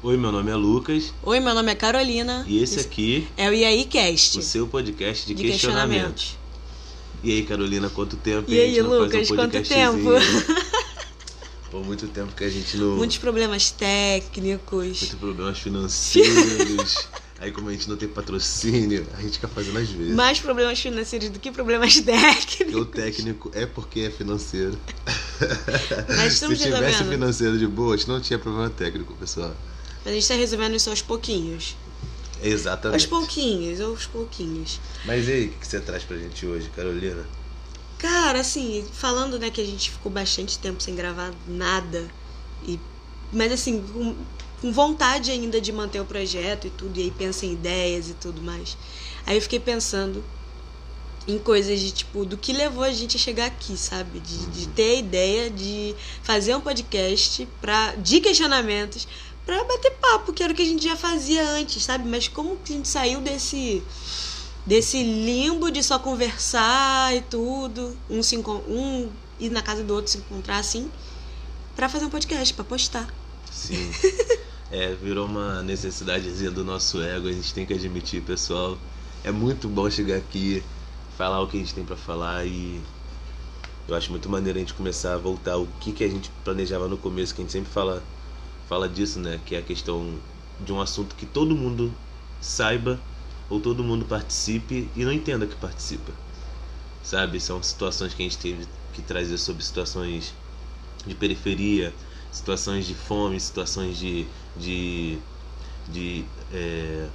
Oi, meu nome é Lucas. Oi, meu nome é Carolina. E esse aqui é o aí Cast. O seu podcast de, de questionamentos. questionamentos. E aí, Carolina, quanto tempo? E aí, Lucas, um quanto tempo? Por muito tempo que a gente não. Muitos problemas técnicos. Muitos problemas financeiros. Aí, como a gente não tem patrocínio, a gente fica fazendo às vezes. Mais problemas financeiros do que problemas técnicos. o técnico é porque é financeiro. Mas Se tivesse financeiro de boa, a gente não tinha problema técnico, pessoal. Mas a gente está resolvendo isso aos pouquinhos. Exatamente. Aos pouquinhos, aos pouquinhos. Mas e aí, o que você traz pra gente hoje, Carolina? Cara, assim, falando, né, que a gente ficou bastante tempo sem gravar nada. E, mas assim, com, com vontade ainda de manter o projeto e tudo, e aí pensa em ideias e tudo mais. Aí eu fiquei pensando em coisas de tipo do que levou a gente a chegar aqui, sabe? De, de ter a ideia de fazer um podcast pra, de questionamentos pra bater papo, que era o que a gente já fazia antes, sabe? Mas como que a gente saiu desse desse limbo de só conversar e tudo, um se um ir na casa do outro se encontrar assim, pra fazer um podcast, pra postar. Sim. É, virou uma necessidadezinha do nosso ego, a gente tem que admitir, pessoal. É muito bom chegar aqui, falar o que a gente tem pra falar e eu acho muito maneiro a gente começar a voltar o que, que a gente planejava no começo, que a gente sempre fala, fala disso, né? Que é a questão de um assunto que todo mundo saiba ou todo mundo participe e não entenda que participa. Sabe? São situações que a gente teve que trazer sobre situações de periferia, situações de fome, situações de. de, de é,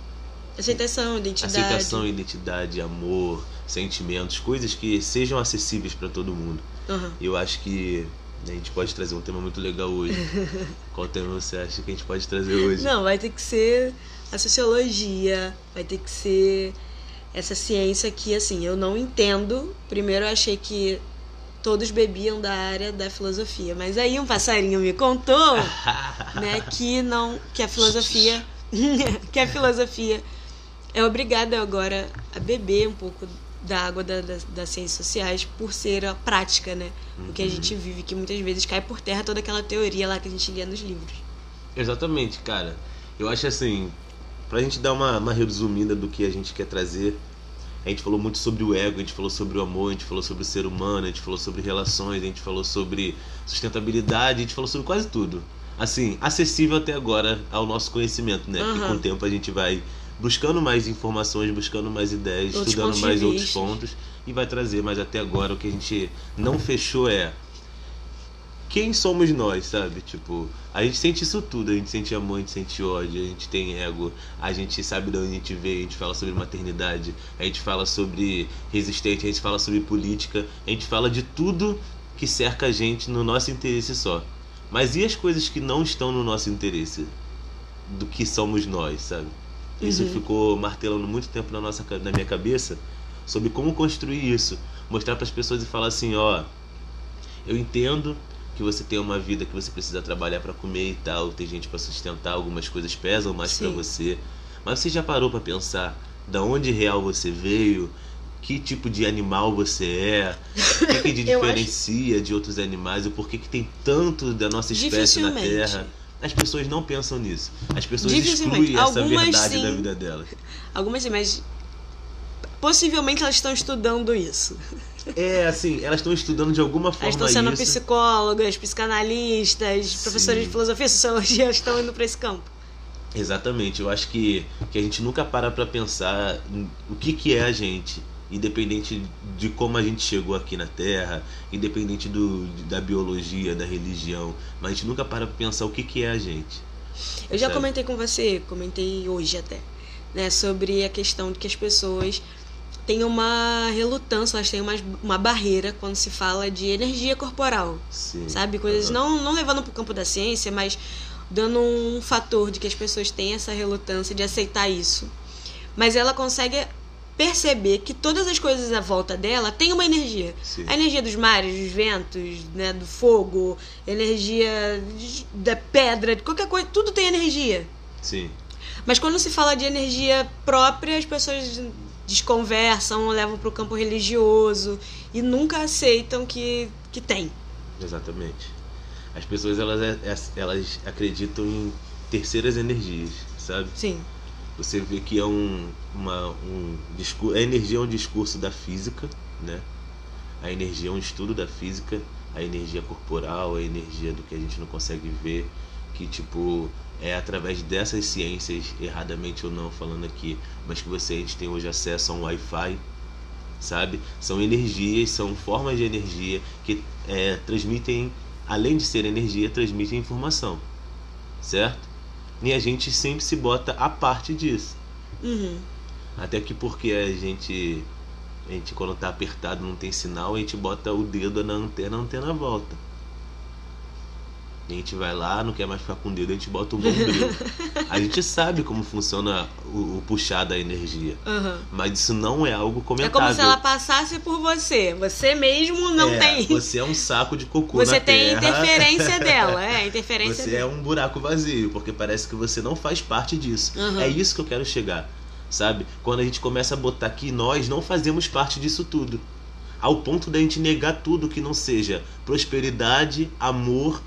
Aceitação, identidade. aceitação, identidade, amor, sentimentos, coisas que sejam acessíveis para todo mundo. E eu acho que a gente pode trazer um tema muito legal hoje. Qual tema você acha que a gente pode trazer hoje? Não, vai ter que ser a sociologia, vai ter que ser essa ciência que, assim, eu não entendo. Primeiro eu achei que todos bebiam da área da filosofia, mas aí um passarinho me contou, né, que não, que a filosofia, que a filosofia é obrigada agora a beber um pouco da água da, da- das ciências sociais por ser a prática, né? O que a gente vive, que muitas vezes cai por terra toda aquela teoria lá que a gente lia nos livros. Exatamente, cara. Eu acho assim, pra gente dar uma, uma resumida do que a gente quer trazer, a gente falou muito sobre o ego, a gente falou sobre o amor, a gente falou sobre o ser humano, a gente falou sobre relações, a gente falou sobre sustentabilidade, a gente falou sobre quase tudo. Assim, acessível até agora ao nosso conhecimento, né? Porque Aham. com o tempo a gente vai buscando mais informações, buscando mais ideias, Outros estudando mais outros pontos e vai trazer, mas até agora o que a gente não fechou é quem somos nós, sabe? Tipo, a gente sente isso tudo, a gente sente amor, a gente sente ódio, a gente tem ego, a gente sabe de onde a gente veio, a gente fala sobre maternidade, a gente fala sobre resistente, a gente fala sobre política, a gente fala de tudo que cerca a gente no nosso interesse só. Mas e as coisas que não estão no nosso interesse? Do que somos nós, sabe? Isso Uhum. ficou martelando muito tempo na, nossa, na minha cabeça sobre como construir isso. Mostrar para as pessoas e falar assim, ó, eu entendo que você tem uma vida que você precisa trabalhar para comer e tal, tem gente para sustentar, algumas coisas pesam mais para você. Mas você já parou para pensar da onde real você veio? Que tipo de animal você é? O que, que te Eu acho- diferencia de outros animais? O porquê que tem tanto da nossa espécie na. Terra? As pessoas não pensam nisso. As pessoas excluem essa Algumas verdade sim. da vida delas. Algumas sim, mas possivelmente elas estão estudando isso. É, assim, elas estão estudando de alguma Elas forma estão sendo isso. psicólogas, psicanalistas, Sim. professores de filosofia, sociologia, elas estão indo para esse campo. Exatamente, eu acho que, que a gente nunca para pra pensar o que, que é a gente, independente de como a gente chegou aqui na Terra, independente do, da biologia, da religião, mas a gente nunca para pra pensar o que, que é a gente. Eu já Sabe? comentei com você, comentei hoje até, né, sobre a questão de que as pessoas têm uma relutância, elas têm uma, uma barreira quando se fala de energia corporal. Sim. sabe? Coisas Aham. não, não levando para o campo da ciência, mas dando um fator de que as pessoas têm essa relutância de aceitar isso. Mas ela consegue perceber que todas as coisas à volta dela têm uma energia. Sim. A energia dos mares, dos ventos, né, do fogo, energia da pedra, de qualquer coisa, tudo tem energia. Sim. Mas quando se fala de energia própria, as pessoas desconversam, levam para o campo religioso e nunca aceitam que, que tem. Exatamente. As pessoas elas, é, elas acreditam em terceiras energias, sabe? Sim. Você vê que é um, uma, um discurso. A energia é um discurso da física, né? A energia é um estudo da física, a energia corporal, a energia do que a gente não consegue ver, que tipo é através dessas ciências, erradamente ou não falando aqui, mas que você a gente tem hoje acesso a um Wi-Fi, sabe? São energias, são formas de energia que é, transmitem, além de ser energia, transmitem informação, certo? E a gente sempre se bota a parte disso. Uhum. Até que porque a gente, a gente quando tá apertado não tem sinal, a gente bota o dedo na antena, a antena volta. A gente vai lá, não quer mais ficar com o dedo, a gente bota o bombril. a gente sabe como funciona o, o puxar da energia. Uhum. Mas isso não é algo É comentável. como se ela passasse por você. Você mesmo não É, tem. Você é um saco de cocô Você tem terra. interferência dela. É, interferência Você dela. é um buraco vazio, porque parece que você não faz parte disso. Uhum. É isso que eu quero chegar, sabe? Quando a gente começa a botar que nós não fazemos parte disso tudo. Ao ponto da gente negar tudo que não seja prosperidade, amor,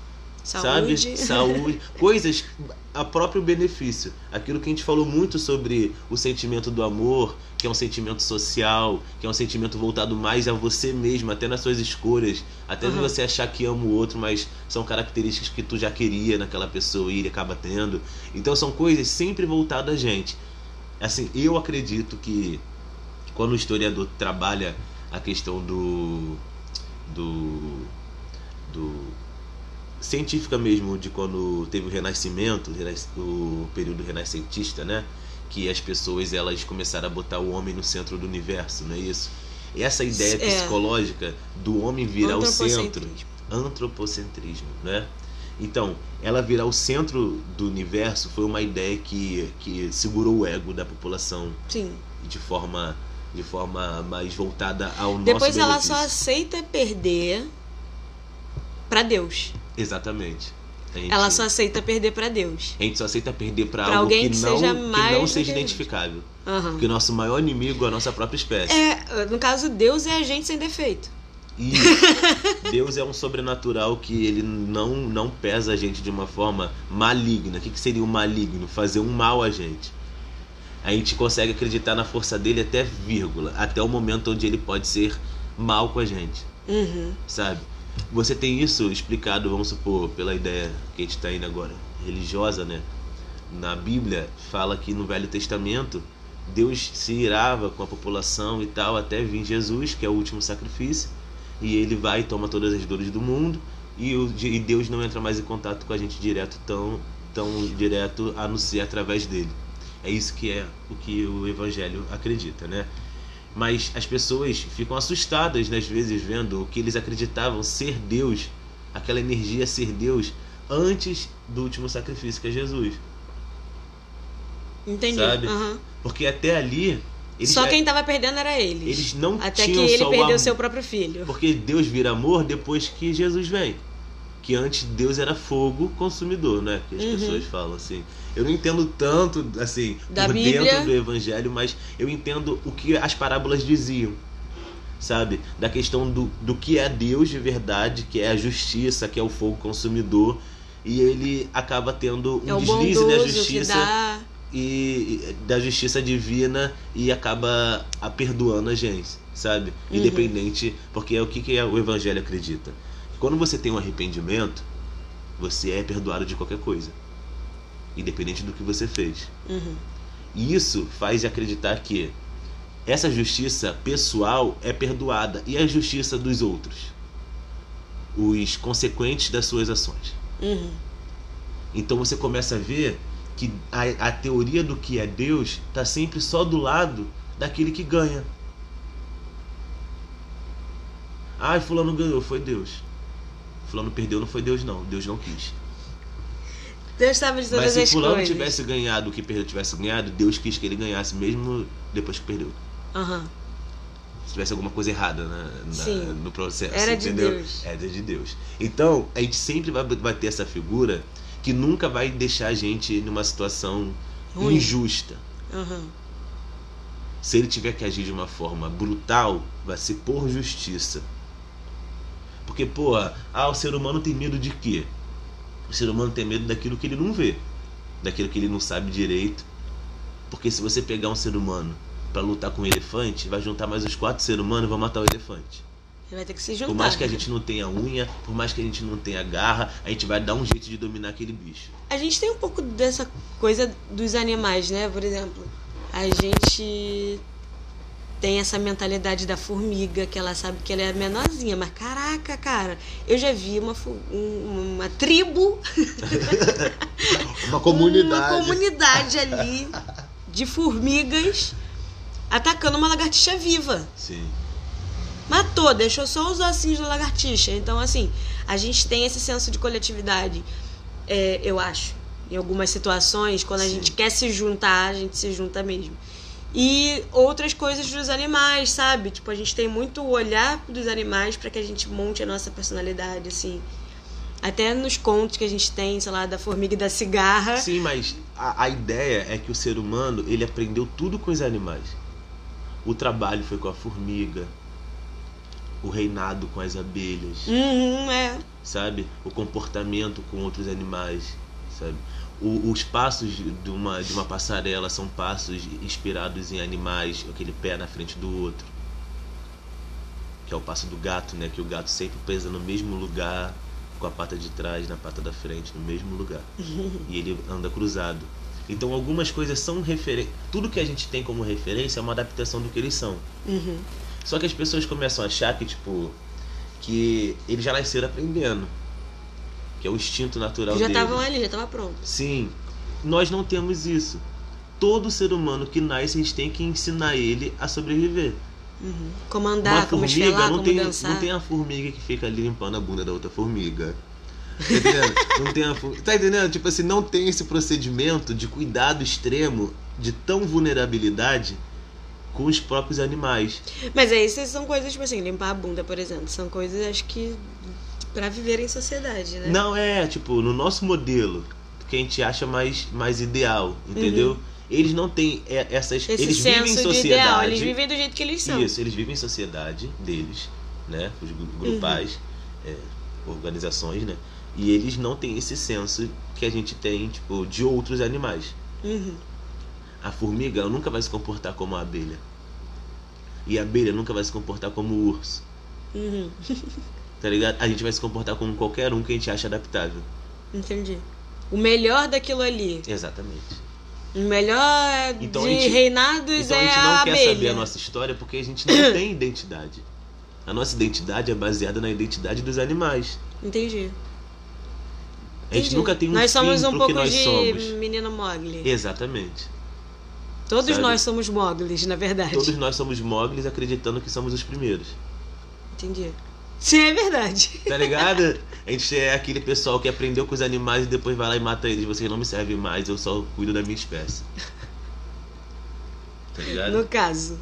Saúde. sabe? Saúde, coisas a próprio benefício. Aquilo que a gente falou muito sobre o sentimento do amor, que é um sentimento social, que é um sentimento voltado mais a você mesmo, até nas suas escolhas, até Uhum. você achar que ama o outro, mas são características que tu já queria naquela pessoa e ele acaba tendo. Então são coisas sempre voltadas a gente. Assim, eu acredito que quando o historiador trabalha a questão do do do científica mesmo de quando teve o renascimento, o período renascentista, né? Que as pessoas elas começaram a botar o homem no centro do universo, não é isso? Essa ideia É. psicológica do homem virar o centro, Antropocentrismo. né? Então, ela virar o centro do universo foi uma ideia que, que segurou o ego da população Sim. de forma de forma mais voltada ao nosso Depois ela benefício. só aceita perder pra Deus. Exatamente. Gente, Ela só aceita perder pra Deus. a gente só aceita perder algo alguém que que não, seja que mais não do seja que- identificável. Aham. Porque o nosso maior inimigo é a nossa própria espécie. É, no caso, Deus é a gente sem defeito. E Deus é um sobrenatural que ele não, não pesa a gente de uma forma maligna. O que, que seria o maligno? Fazer um mal a gente. A gente consegue acreditar na força dele até vírgula, até o momento onde ele pode ser mal com a gente, Uhum. sabe? Você tem isso explicado, vamos supor, pela ideia que a gente está indo agora, religiosa, né? Na Bíblia fala que no Velho Testamento Deus se irava com a população e tal até vir Jesus, que é o último sacrifício, e ele vai e toma todas as dores do mundo e, o, e Deus não entra mais em contato com a gente direto tão tão direto a não ser através dele. É isso que é o que o evangelho acredita, né? Mas as pessoas ficam assustadas, né, às vezes, vendo o que eles acreditavam ser Deus, aquela energia ser Deus, antes do último sacrifício que é Jesus. Entendi. Sabe? Aham. Porque até ali. Eles Só quem tava perdendo era eles. Eles não Até que tinham ele só o perdeu amor. seu próprio filho. Porque Deus vira amor depois que Jesus vem. Que antes Deus era fogo consumidor, né? Que as Uhum. pessoas falam assim. Eu não entendo tanto, assim, Da por Bíblia. dentro do Evangelho, mas eu entendo o que as parábolas diziam. Sabe? Da questão do, do que é Deus de verdade, que é a justiça, que é o fogo consumidor. E ele acaba tendo um é deslize que justiça dá. e da justiça divina e acaba a perdoando a gente, sabe? Uhum. Independente, porque é o que, que o evangelho acredita. Quando você tem um arrependimento, você é perdoado de qualquer coisa, independente do que você fez. Uhum. E isso faz acreditar que essa justiça pessoal é perdoada e a justiça dos outros, os consequentes das suas ações. Uhum. Então você começa a ver que a, a teoria do que é Deus está sempre só do lado daquele que ganha. Ah, fulano ganhou, foi Deus. Fulano perdeu, não foi Deus não, Deus não quis. Deus sabe de todas Mas se as fulano coisas. tivesse ganhado o que perdeu tivesse ganhado, Deus quis que ele ganhasse mesmo depois que perdeu. Aham. Se tivesse alguma coisa errada na, na- no processo. Era de entendeu? Deus. Era de Deus. Então, a gente sempre vai, vai ter essa figura que nunca vai deixar a gente numa situação Ruim. injusta. Aham. Se ele tiver que agir de uma forma brutal, vai ser por justiça. Porque, pô, ah, o ser humano tem medo de quê? O ser humano tem medo daquilo que ele não vê. daquilo que ele não sabe direito. Porque se você pegar um ser humano para lutar com um elefante, vai juntar mais os quatro seres humanos e vai matar o elefante. Ele vai ter que se juntar. Por mais que a gente não tenha unha, por mais que a gente não tenha garra, a gente vai dar um jeito de dominar aquele bicho. A gente tem um pouco dessa coisa dos animais, né? Por exemplo, a gente tem essa mentalidade da formiga, que ela sabe que ela é menorzinha, mas caraca, cara, eu já vi uma, um- uma tribo, Uma comunidade. uma comunidade ali de formigas atacando uma lagartixa viva. Sim. Matou, deixou só os ossinhos da lagartixa. Então, assim, a gente tem esse senso de coletividade, é, eu acho. Em algumas situações, quando a Sim. gente quer se juntar, a gente se junta mesmo. E outras coisas dos animais, sabe? Tipo, a gente tem muito o olhar dos animais para que a gente monte a nossa personalidade, assim. Até nos contos que a gente tem, sei lá, da formiga e da cigarra. Sim, mas a, a ideia é que o ser humano ele aprendeu tudo com os animais. O trabalho foi com a formiga, o reinado com as abelhas, Uhum, é. sabe? O comportamento com outros animais, sabe? O- os passos de uma, de uma passarela são passos inspirados em animais, aquele pé na frente do outro. Que é o passo do gato, né? Que o gato sempre pesa no mesmo lugar, com a pata de trás na pata da frente, no mesmo lugar. e ele anda cruzado. Então algumas coisas são referência. Tudo que a gente tem como referência é uma adaptação do que eles são. Uhum. Só que as pessoas começam a achar que, tipo, que eles já nasceram aprendendo. Que é o instinto natural Que já deles. estavam ali, já tava pronto. Sim, nós não temos isso. Todo ser humano que nasce, a gente tem que ensinar ele a sobreviver. Uhum. Como andar, como formiga esfelar, não como tem, dançar. não tem a formiga que fica ali limpando a bunda da outra formiga. Tá entendendo? não tem a fu- Tá entendendo? Tipo assim, não tem esse procedimento de cuidado extremo, de tão vulnerabilidade com os próprios animais. Mas aí essas são coisas, tipo assim, limpar a bunda, por exemplo. São coisas, acho que, pra viver em sociedade, né? Não é, tipo, no nosso modelo, que a gente acha mais, mais ideal, entendeu? Eles não têm é, essas. Uhum. Esse eles vivem em de sociedade. ideal, eles vivem do jeito que eles são. Isso, eles vivem em sociedade deles, né? Os gru- grupais, Uhum. é, organizações, né? E eles não têm esse senso que a gente tem, tipo, de outros animais. Uhum. A formiga nunca vai se comportar como a abelha. E a abelha nunca vai se comportar como o urso. Uhum. Tá ligado? A gente vai se comportar como qualquer um que a gente acha adaptável. Entendi. O melhor daquilo ali. Exatamente. O melhor Então a de gente- reinados Então a é gente não a quer abelha. saber a nossa história porque a gente não tem identidade. A nossa identidade é baseada na identidade dos animais. Entendi. A gente Entendi. nunca tem um Nós somos um pouco de somos. menino Mogli. Exatamente. Todos sabe? nós somos Moglis, na verdade. Todos nós somos moglis acreditando que somos os primeiros. Entendi. Sim, é verdade. Tá ligado? A gente é aquele pessoal que aprendeu com os animais e depois vai lá e mata eles. Vocês não me servem mais, eu só cuido da minha espécie. Tá ligado? No caso.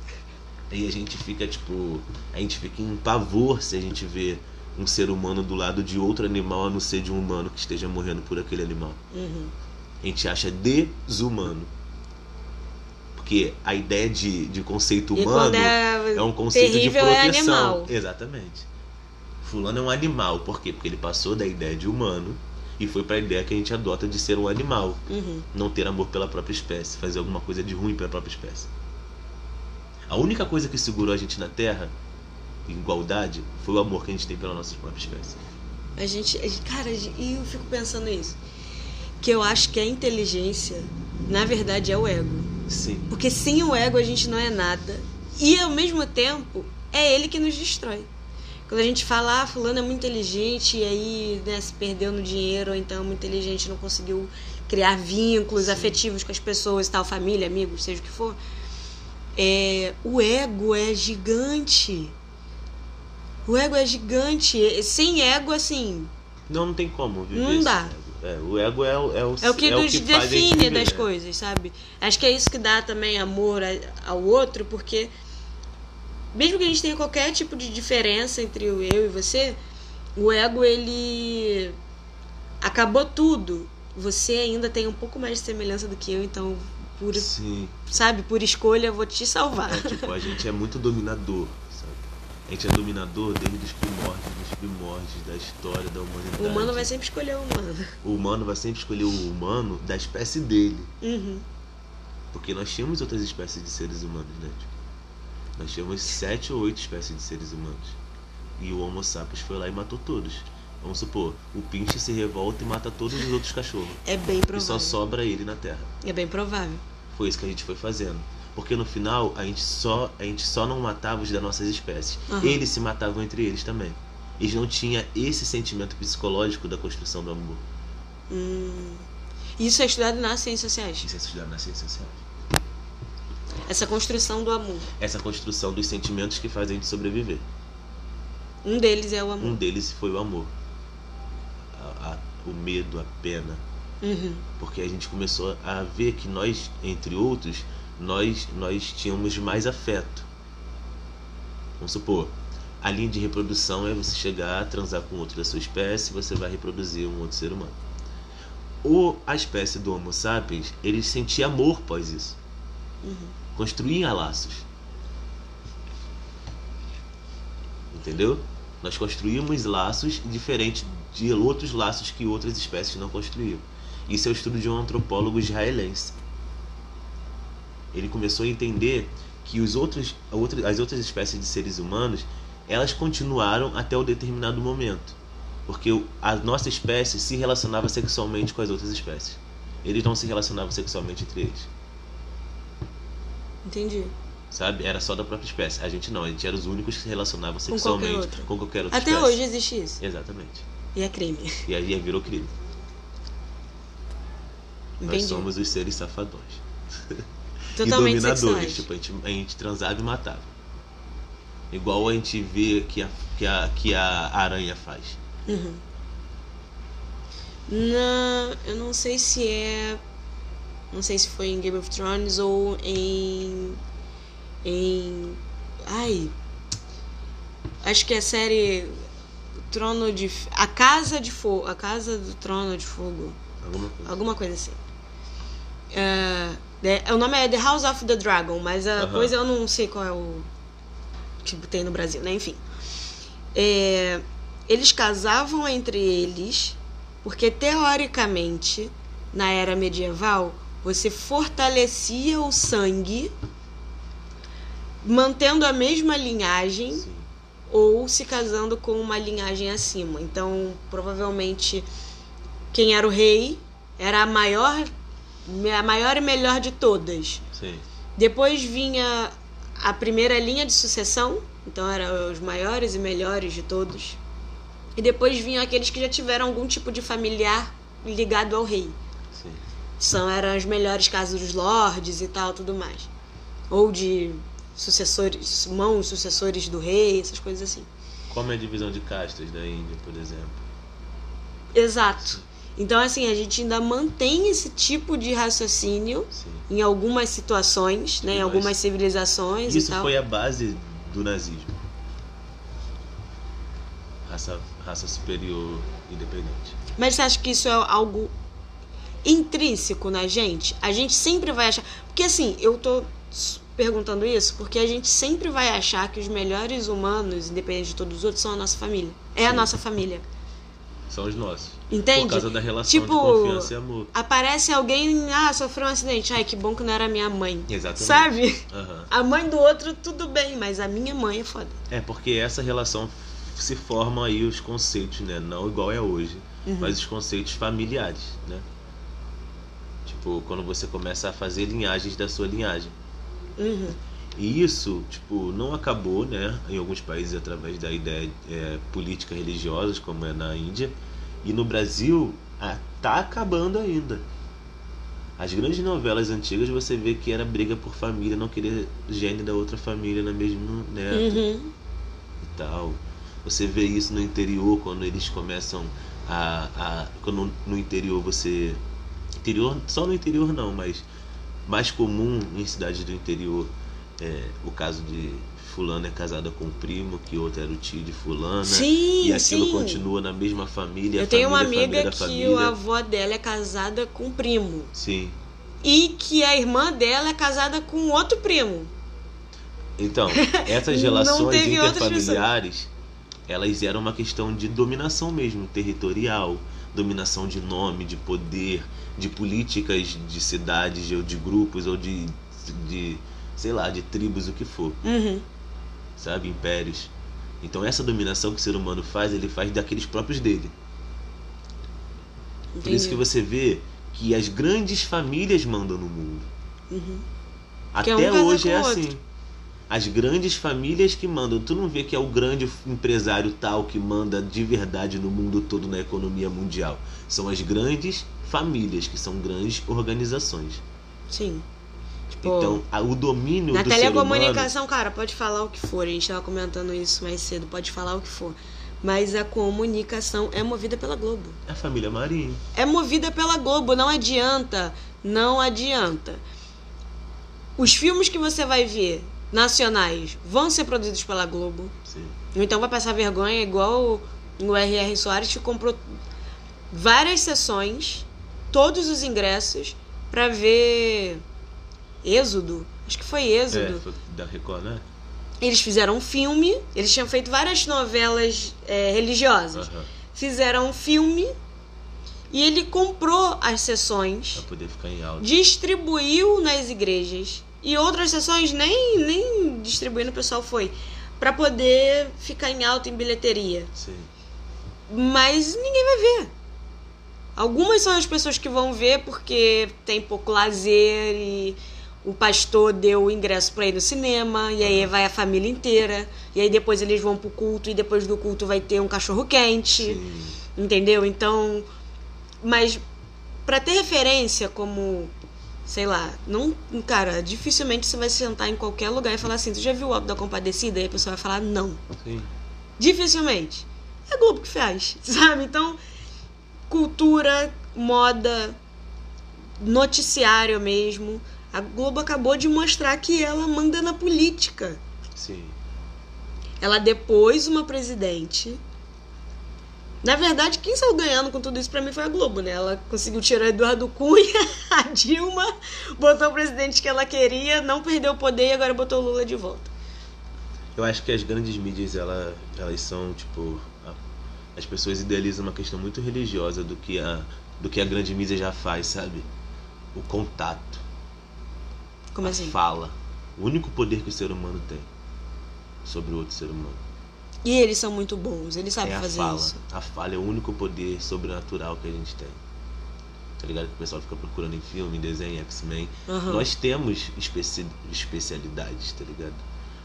E a gente fica, tipo. A gente fica em pavor se a gente vê um ser humano do lado de outro animal a não ser de um humano que esteja morrendo por aquele animal. Uhum. A gente acha desumano. Porque a ideia de, de conceito humano é, é um conceito de é proteção. animal. Exatamente. Fulano é um animal. Por quê? Porque ele passou da ideia de humano e foi pra ideia que a gente adota de ser um animal. Uhum. Não ter amor pela própria espécie, fazer alguma coisa de ruim pela própria espécie. A única coisa que segurou a gente na Terra, igualdade, foi o amor que a gente tem pela nossa própria espécie. A gente. a Cara, e eu fico pensando isso. Que eu acho que a inteligência, na verdade, é o ego. Sim. Porque sem o ego a gente não é nada. E ao mesmo tempo, é ele que nos destrói. Quando a gente fala, ah, fulano é muito inteligente e aí né, se perdeu no dinheiro, ou então é muito inteligente, não conseguiu criar vínculos Sim. afetivos com as pessoas, tal, família, amigos, seja o que for. É, o ego é gigante. O ego é gigante. Sem ego, assim, Não, não tem como viver Não dá. É, o ego é, o- é o É o que nos faz a gente define das coisas, sabe? Acho que é isso que dá também amor ao outro, porque mesmo que a gente tenha qualquer tipo de diferença entre o eu e você, o ego ele acabou tudo. Você ainda tem um pouco mais de semelhança do que eu, então por, Sim. sabe, por escolha eu vou te salvar. É, tipo, a gente é muito dominador, sabe? A gente é dominador desde os primórdios, dos primórdios da história da humanidade. O humano vai sempre escolher o humano. O humano vai sempre escolher o humano da espécie dele. Uhum. Porque nós tínhamos outras espécies de seres humanos, né? Tipo, nós tínhamos sete ou oito espécies de seres humanos. E o Homo sapiens foi lá e matou todos. Vamos supor, o pinche se revolta e mata todos os outros cachorros. É bem E provável. só sobra ele na Terra. É bem provável. Foi isso que a gente foi fazendo. Porque no final a gente só, a gente só não matava os das nossas espécies. Aham. Eles se matavam entre eles também. Eles não tinham esse sentimento psicológico da construção do amor. Hum. Isso é estudado nas ciências sociais. Isso é estudado nas ciências sociais. Essa construção do amor. Essa construção dos sentimentos que fazem a gente sobreviver. Um deles é o amor. Um deles foi o amor. A- a- o medo, a pena. Uhum. Porque a gente começou a ver que nós, entre outros, nós, nós tínhamos mais afeto. Vamos supor, a linha de reprodução é você chegar, transar com outro da sua espécie, você vai reproduzir um outro ser humano. O, a espécie do Homo sapiens, ele sentia amor após isso. Construía laços. Entendeu? Nós construímos laços diferentes de outros laços que outras espécies não construíam. Isso é o estudo de um antropólogo israelense. Ele começou a entender que os outros, as outras espécies de seres humanos elas continuaram até um determinado momento. Porque o- a nossa espécie se relacionava sexualmente com as outras espécies. Eles não se relacionavam sexualmente entre eles. Entendi. Sabe? Era só da própria espécie. A gente não, a gente era os únicos que se relacionavam qualquer sexualmente outra. com qualquer outra Até espécie. hoje existe isso. Exatamente. E é crime. E aí virou crime. Nós Entendi. somos os seres safadões. Totalmente e dominadores. sexuais. Tipo, a gente, a gente transava e matava. Igual a gente vê que a, que a, que a aranha faz. Uhum. Na, eu não sei se é. Não sei se foi em Game of Thrones ou em. Em. Ai. Acho que é a série. Trono de. A Casa de Fogo. A Casa do Trono de Fogo. Alguma coisa. Alguma coisa assim. The- o nome é The House of the Dragon, mas a Aham. coisa eu não sei qual é o. Tipo, tem no Brasil, né? Enfim. É, eles casavam entre eles, porque teoricamente, na era medieval, você fortalecia o sangue mantendo a mesma linhagem Sim. ou se casando com uma linhagem acima. Então, provavelmente, quem era o rei era a maior, a maior e melhor de todas. Sim. Depois vinha a primeira linha de sucessão, então eram os maiores e melhores de todos. E depois vinham aqueles que já tiveram algum tipo de familiar ligado ao rei. São eram as melhores casas dos lords e tal, tudo mais. Ou de sucessores, mãos sucessores do rei, essas coisas assim. Como é a divisão de castas da Índia, por exemplo? Exato. Então, assim, a gente ainda mantém esse tipo de raciocínio Sim. em algumas situações, né, em Mas algumas civilizações e Isso tal. foi a base do nazismo. Raça, raça superior independente. Mas você acha que isso é algo intrínseco na gente? A gente sempre vai achar. Porque assim, eu tô perguntando isso porque a gente sempre vai achar que os melhores humanos, independente de todos os outros, são a nossa família. É a Sim. nossa família. São os nossos. Entende? Por causa da relação Tipo, de confiança e amor. Aparece alguém, ah, sofreu um acidente. Ai, que bom que não era minha mãe. Exatamente. Sabe? Aham. A mãe do outro, tudo bem, mas a minha mãe é foda. É porque essa relação se formam aí os conceitos, né? Não igual é hoje, Uhum. mas os conceitos familiares, né? Tipo, quando você começa a fazer linhagens da sua linhagem. Uhum. E isso, tipo, não acabou, né? Em alguns países através da ideia é, política religiosas, como é na Índia. E no Brasil, ah, tá acabando ainda. As grandes novelas antigas você vê que era briga por família, não querer gene da outra família na mesma neto Uhum. e tal. Você vê isso no interior quando eles começam a, a quando no interior você interior só no interior não, mas mais comum em cidades do interior é o caso de fulano é casada com o primo, que outro era o tio de fulana. Sim, e aquilo sim. continua na mesma família. Eu tenho uma família, amiga família da que família. a avó dela é casada com um primo. Sim. E que a irmã dela é casada com outro primo. Então, essas relações interfamiliares, elas eram uma questão de dominação mesmo, territorial, dominação de nome, de poder, de políticas de cidades ou de grupos ou de, de sei lá, de tribos, o que for, Uhum. sabe? Impérios. Então essa dominação que o ser humano faz, ele faz daqueles próprios dele. Por isso que Entendi. você vê que as grandes famílias mandam no mundo. Uhum. Até um casa hoje é o outro. As grandes famílias que mandam. Tu não vê que é o grande empresário tal que manda de verdade no mundo todo na economia mundial. São as grandes famílias, que são grandes organizações. Sim. Tipo, Então, a- o domínio na do ser humano... telecomunicação, cara, pode falar o que for. A gente tava comentando isso mais cedo. Pode falar o que for. Mas a comunicação é movida pela Globo. É a família Marinho. É movida pela Globo. Não adianta. Não adianta. Os filmes que você vai ver nacionais vão ser produzidos pela Globo. Sim. Então vai passar vergonha igual o R.R. Soares que comprou várias sessões, todos os ingressos, pra ver Êxodo. Acho que foi É, Êxodo. foi da Record, né? Eles fizeram um filme, eles tinham feito várias novelas é, religiosas. Aham. Fizeram um filme e ele comprou as sessões, Pra poder ficar em alta. distribuiu nas igrejas e outras sessões nem, nem distribuindo o pessoal foi. Pra poder ficar em alta em bilheteria. Sim. Mas ninguém vai ver. Algumas são as pessoas que vão ver porque tem pouco lazer e o pastor deu o ingresso pra ir no cinema e aí vai a família inteira e aí depois eles vão pro culto e depois do culto vai ter um cachorro quente, Sim. entendeu? Então, mas pra ter referência como sei lá, não, cara, dificilmente você vai sentar em qualquer lugar e falar assim, tu já viu o Alto da Compadecida? E a pessoa vai falar não. Sim. Dificilmente. É a Globo que faz, sabe? Então, cultura, moda, noticiário mesmo. A Globo acabou de mostrar que ela manda na política. Sim. Ela depôs uma presidente. Na verdade, quem saiu ganhando com tudo isso pra mim foi a Globo, né? Ela conseguiu tirar Eduardo Cunha, a Dilma, botou o presidente que ela queria, não perdeu o poder e agora botou o Lula de volta. Eu acho que as grandes mídias, ela, elas são, tipo... as pessoas idealizam uma questão muito religiosa do que, a, do que a grande mídia já faz, sabe? O contato. Como a assim? fala. O único poder que o ser humano tem sobre o outro ser humano. E eles são muito bons, eles sabem é fazer fala. isso. A fala é o único poder sobrenatural que a gente tem. Tá ligado? Que o pessoal fica procurando em filme, em desenho, X-Men. Aham. Nós temos especi especialidades, tá ligado?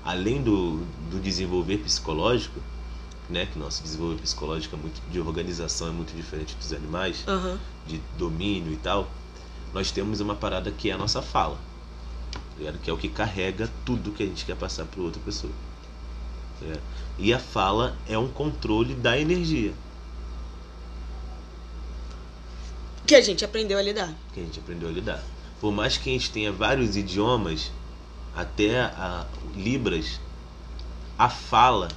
Além do, do desenvolver psicológico, né? Que nosso desenvolver psicológico é muito de organização é muito diferente dos animais, Aham. de domínio e tal. Nós temos uma parada que é a nossa fala. tá ligado? Que é o que carrega tudo que a gente quer passar para outra pessoa. tá ligado? E a fala é um controle da energia Que a gente aprendeu a lidar. que a gente aprendeu a lidar. Por mais que a gente tenha vários idiomas, até a Libras, a fala,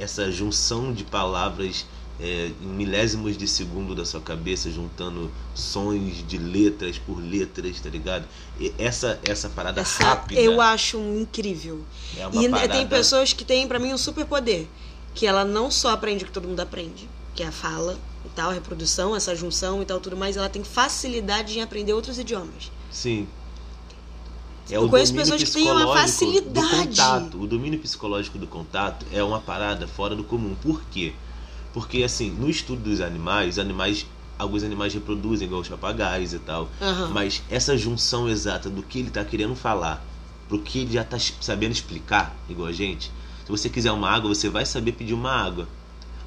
essa junção de palavras é, em milésimos de segundo da sua cabeça, juntando sons de letras por letras, tá ligado? E essa, essa parada Essa rápida eu acho incrível. é uma E parada... tem pessoas que têm, pra mim, um superpoder. Que ela não só aprende o que todo mundo aprende, que é a fala e tal, a reprodução, essa junção e tal, tudo mais, ela tem facilidade em aprender outros idiomas. Sim. É Eu conheço pessoas que têm uma psicológico do facilidade. contato. O domínio psicológico do contato é uma parada fora do comum. Por quê? Porque, assim, no estudo dos animais, animais alguns animais reproduzem, igual os papagaios e tal. Aham. Mas essa junção exata do que ele tá querendo falar pro que ele já tá sabendo explicar, igual a gente. Se você quiser uma água, você vai saber pedir uma água.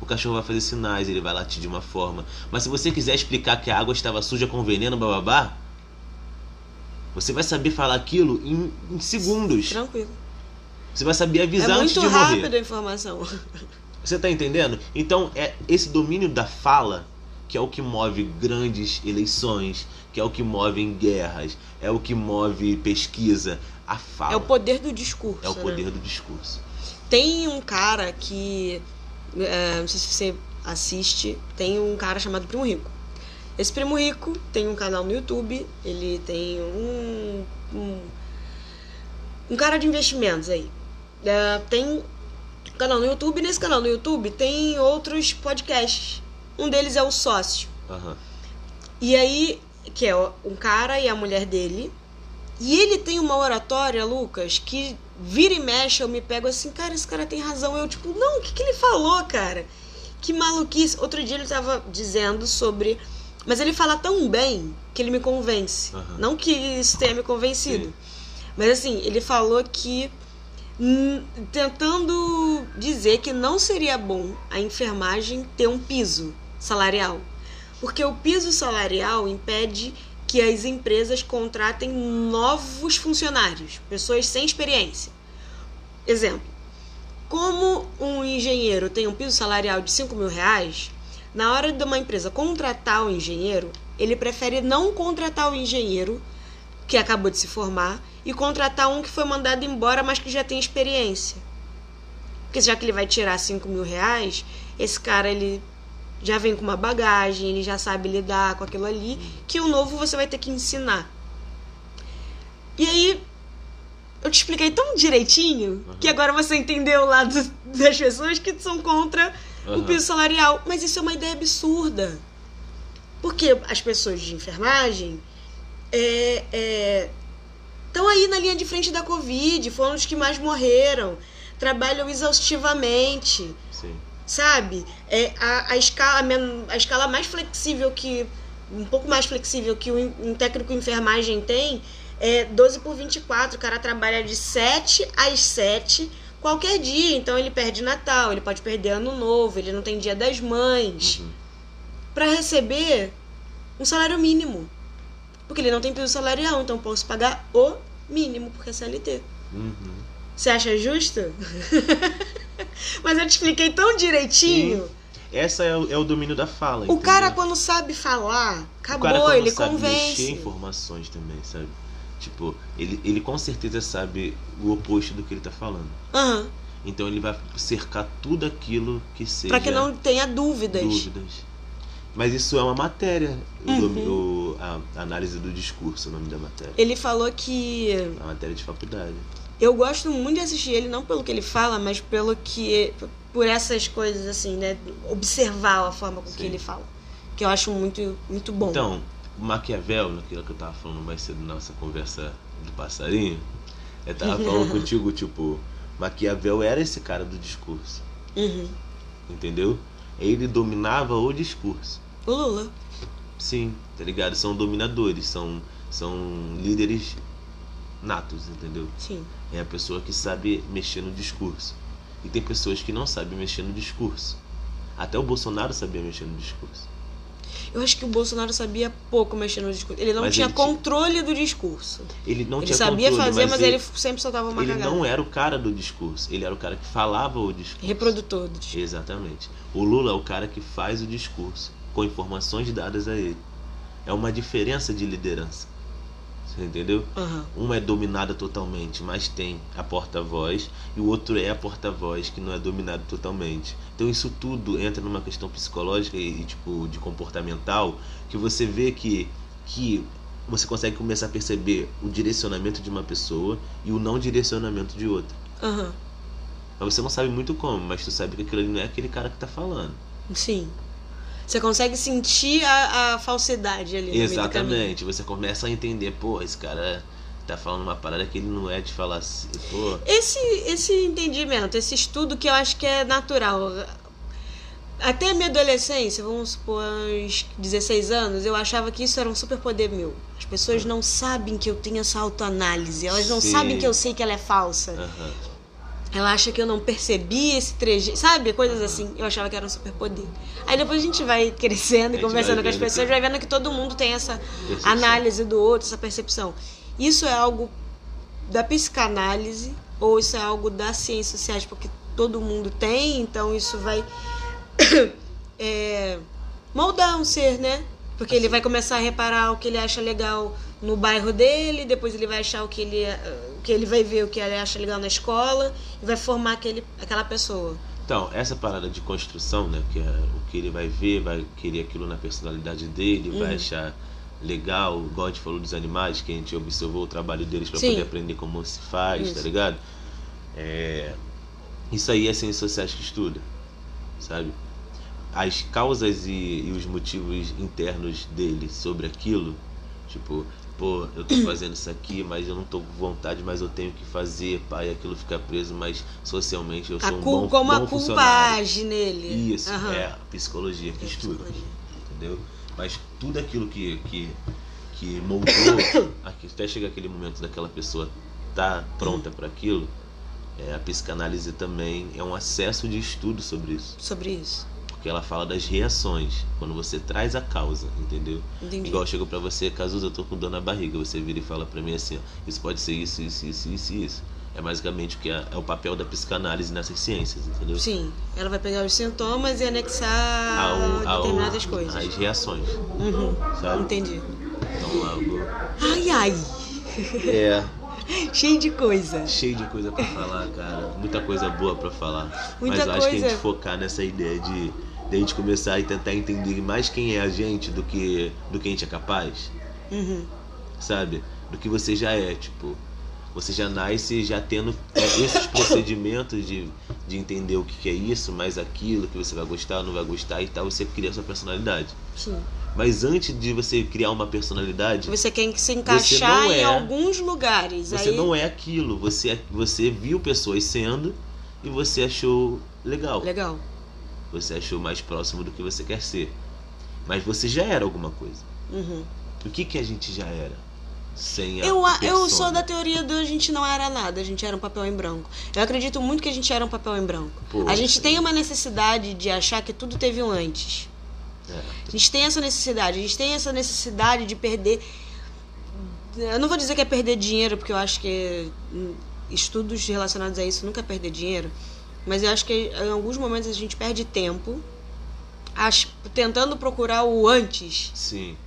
O cachorro vai fazer sinais, ele vai latir de uma forma. Mas se você quiser explicar que a água estava suja com veneno, bababá, você vai saber falar aquilo em, em segundos. Tranquilo. Você vai saber É avisar antes muito de rápido morrer. a informação. Você tá entendendo? Então, é esse domínio da fala que é o que move grandes eleições, que é o que move guerras, é o que move pesquisa. A fala É o poder do discurso. é o né? poder do discurso. Tem um cara que. é, não sei se você assiste. Tem um cara chamado Primo Rico. Esse Primo Rico tem um canal no YouTube. Ele tem um. um um cara de investimentos aí. É, tem canal no YouTube, nesse canal no YouTube tem outros podcasts. Um deles é o Sócio. Aham. E aí, que é um cara e a mulher dele. E ele tem uma oratória, Lucas, que vira e mexe, eu me pego assim, cara, esse cara tem razão. Eu, tipo, não, o que, que ele falou, cara? Que maluquice. Outro dia ele tava dizendo sobre. Mas ele fala tão bem que ele me convence. Aham. Não que isso tenha me convencido. Sim. Mas assim, ele falou que. Tentando dizer que não seria bom a enfermagem ter um piso salarial. Porque o piso salarial impede que as empresas contratem novos funcionários, pessoas sem experiência. Exemplo: como um engenheiro tem um piso salarial de 5 mil reais, na hora de uma empresa contratar o engenheiro, ele prefere não contratar o engenheiro que acabou de se formar e contratar um que foi mandado embora, mas que já tem experiência. Porque já que ele vai tirar 5 mil reais, esse cara ele já vem com uma bagagem, ele já sabe lidar com aquilo ali, que o novo você vai ter que ensinar. E aí, eu te expliquei tão direitinho Uhum. que agora você entendeu o lado das pessoas que são contra o Aham. piso salarial. Mas isso é uma ideia absurda. Porque as pessoas de enfermagem é, é, estão aí na linha de frente da Covid, foram os que mais morreram, trabalham exaustivamente Sim. sabe? É a, a escala a escala mais flexível que um pouco mais flexível que um, técnico em enfermagem tem é 12 por 24. O cara trabalha de 7 às 7 qualquer dia, então ele perde Natal, ele pode perder Ano Novo, ele não tem Dia das Mães Uhum. Pra receber um salário mínimo. Porque ele não tem piso salarial, então eu posso pagar o mínimo porque é CLT. Uhum. Você acha justo? Mas eu te expliquei tão direitinho. Essa é o, é o domínio da fala. O entendeu? cara, quando sabe falar, O acabou, cara, quando ele sabe mexer convence. informações também, sabe? Tipo, ele, ele com certeza sabe o oposto do que ele tá falando. Aham. Então ele vai cercar tudo aquilo que seja Pra que não tenha dúvidas. dúvidas. Mas isso é uma matéria, Uhum. o- a, a análise do discurso, o nome da matéria. Ele falou que É uma matéria de faculdade. eu gosto muito de assistir ele, não pelo que ele fala, mas pelo que. por essas coisas assim, né? Observar a forma com que Sim. ele fala. Que eu acho muito, muito bom. Então, o Maquiavel, naquilo que eu tava falando mais cedo na nossa conversa do passarinho, eu tava falando contigo, tipo, Maquiavel era esse cara do discurso, Uhum. entendeu? Ele dominava o discurso. O Lula. Sim, tá ligado? São dominadores, são, são líderes natos, entendeu? Sim. É a pessoa que sabe mexer no discurso. E tem pessoas que não sabem mexer no discurso. Até o Bolsonaro sabia mexer no discurso. Eu acho que o Bolsonaro sabia pouco mexer no discurso. Ele não Mas tinha ele tinha- controle do discurso. Ele não ele tinha sabia controle, fazer, mas, ele, ele, sempre soltava uma ele cagada. não era o cara do discurso. Ele era o cara que falava o discurso. Reprodutor do discurso. Exatamente. O Lula é o cara que faz o discurso com informações dadas a ele. É uma diferença de liderança. Você entendeu? Aham. Uma é dominada totalmente, mas tem a porta-voz, e o outro é a porta-voz que não é dominado totalmente. Então isso tudo entra numa questão psicológica e, e, tipo de comportamental, que você vê que que você consegue começar a perceber o direcionamento de uma pessoa e o não direcionamento de outra. Aham. Mas você não sabe muito como, mas tu sabe que aquilo ali não é aquele cara que tá falando. Sim. Você consegue sentir a, a falsidade ali. Exatamente. Você começa a entender, pô, esse cara tá falando uma parada que ele não é de falar assim, pô. Esse, esse entendimento, esse estudo que eu acho que é natural. Até a minha adolescência, vamos supor, aos 16 anos, eu achava que isso era um superpoder meu. As pessoas não sabem que eu tenho essa autoanálise, elas não Sim. sabem que eu sei que ela é falsa. Aham. Ela acha que eu não percebi esse trejeito, sabe? Coisas assim. Eu achava que era um superpoder. Aí depois a gente vai crescendo e conversando com as pessoas, que- vai vendo que todo mundo tem essa Percepção. análise do outro, essa percepção. Isso é algo da psicanálise ou isso é algo das ciências sociais, porque todo mundo tem, então isso vai é, moldar um ser, né? Porque ele vai começar a reparar o que ele acha legal no bairro dele, depois ele vai achar o que ele, eh, o que ele vai ver o que ele acha legal na escola e vai formar aquele, aquela pessoa. Então, essa parada de construção, né? Que é o que ele vai ver, vai querer aquilo na personalidade dele, vai Uhum. achar legal, igual a gente falou dos animais, que a gente observou o trabalho deles para poder aprender como se faz, tá Isso. ligado? É, isso aí é ciências sociais que estuda, sabe? As causas e, e os motivos internos dele sobre aquilo, tipo, pô, eu tô fazendo isso aqui, mas eu não tô com vontade, mas eu tenho que fazer, pai, aquilo fica preso, mas socialmente eu A sou um bom, como a bom culpa funcionário. age nele. Isso, Aham. é a psicologia que É estuda, entendeu? Mas tudo aquilo que, que, que moldou, aqui- até chegar aquele momento daquela pessoa tá pronta para aquilo, é, a psicanálise também é um acesso de estudo sobre isso. Sobre isso. Porque ela fala das reações, quando você traz a causa, entendeu? Entendi. Igual eu chego pra você, Cazuza, eu tô com dor na barriga, você vira e fala pra mim assim, ó, isso pode ser isso, isso, isso, isso, e isso. É basicamente o que é, é o papel da psicanálise nessas ciências, entendeu? Sim, ela vai pegar os sintomas e anexar Ao- ao- determinadas coisas. As reações, Uhum. sabe? Entendi. Então algo. Ai, ai. É, Cheio de coisa. cheio de coisa pra falar, cara. Muita coisa boa pra falar. Muita Mas eu acho que a gente focar nessa ideia de, de a gente começar e tentar entender mais quem é a gente do que, do que a gente é capaz. Uhum. sabe? Do que você já é, tipo. Você já nasce já tendo é, esses procedimentos de, de entender o que, que é isso, mais aquilo, que você vai gostar, não vai gostar e tal, você cria sua personalidade. Sim. Mas antes de você criar uma personalidade, Você quer se encaixar não em é- alguns lugares. você aí... não é aquilo. Você, é- você viu pessoas sendo e você achou legal. Legal. Você achou mais próximo do que você quer ser. Mas você já era alguma coisa. Uhum. O que, que a gente já era? Sem a Eu, eu sou da teoria do a gente não era nada, a gente era um papel em branco. Eu acredito muito que a gente era um papel em branco. Pô, a gente sim. tem uma necessidade de achar que tudo teve um antes. É. A gente tem essa necessidade, a gente tem essa necessidade de perder. Eu não vou dizer que é perder dinheiro, porque eu acho que hum, estudos relacionados a isso nunca é perder dinheiro. Mas eu acho que em alguns momentos a gente perde tempo ach- tentando procurar o antes. Sim,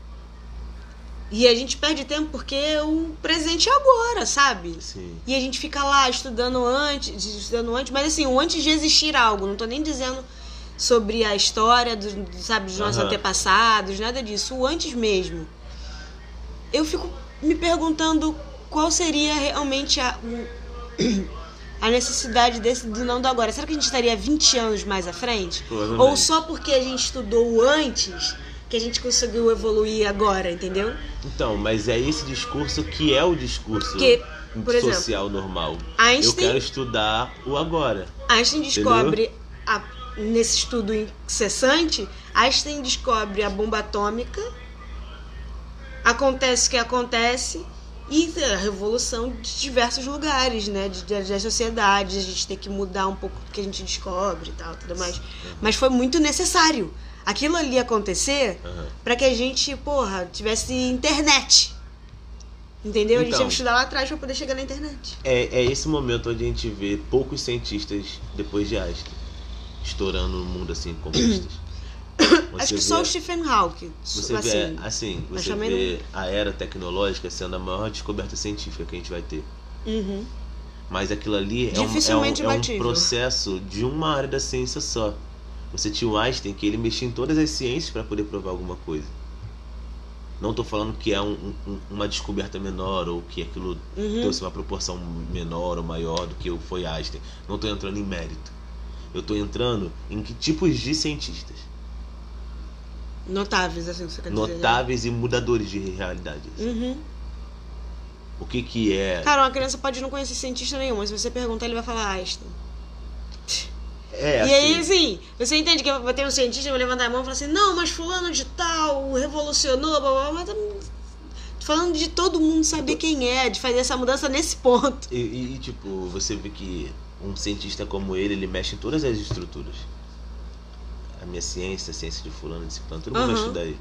E a gente perde tempo porque o presente é agora, sabe? sim. E a gente fica lá estudando antes, estudando antes, mas assim, o antes de existir algo, não tô nem dizendo sobre a história do, sabe, dos nossos Aham. antepassados, nada disso, o antes mesmo. Eu fico me perguntando qual seria realmente a, o- a necessidade desse do não do agora. Será que a gente estaria 20 anos mais à frente? Ou só porque a gente estudou antes que a gente conseguiu evoluir agora, entendeu? Então, mas é esse discurso que é o discurso Que, por exemplo, social normal. Einstein- Eu quero estudar o agora. Einstein descobre, a- nesse estudo incessante, Einstein descobre a bomba atômica, acontece o que acontece, e a revolução de diversos lugares, né? De, de- das sociedades, a gente tem que mudar um pouco do que a gente descobre e tal, tudo mais. Mas foi muito necessário aquilo ali acontecer Aham. para que a gente, porra, tivesse internet. Entendeu? a gente Então. tinha que estudar lá atrás para poder chegar na internet. É, é esse momento onde a gente vê poucos cientistas depois de Einstein estourando no mundo assim como estes. Acho que Você só vê- o Stephen Hawking. Você assim, vê, assim, mas você vê a era tecnológica sendo a maior descoberta científica que a gente vai ter. Uhum. Mas aquilo ali é um, é, um, é um processo de uma área da ciência só. Você tinha o Einstein que ele mexia em todas as ciências para poder provar alguma coisa. Não estou falando que é um- um- uma descoberta menor ou que aquilo Uhum. trouxe uma proporção menor ou maior do que foi Einstein. Não estou entrando em mérito. Eu estou entrando em que tipos de cientistas. Notáveis, assim, você quer dizer. né? Notáveis e mudadores de realidade. Uhum. O que que é... Cara, uma criança pode não conhecer cientista nenhum, mas se você perguntar, ele vai falar Einstein. É, e aí, assim, você entende que vai ter um cientista, vai levantar a mão e falar assim, não, mas fulano de tal revolucionou, blá, blá, blá, mas falando de todo mundo saber quem é, de fazer essa mudança nesse ponto. E, e, tipo, você vê que um cientista como ele, ele mexe em todas as estruturas. A minha ciência, a ciência de fulano, de ciclano, todo mundo vai Aham. estudar ele.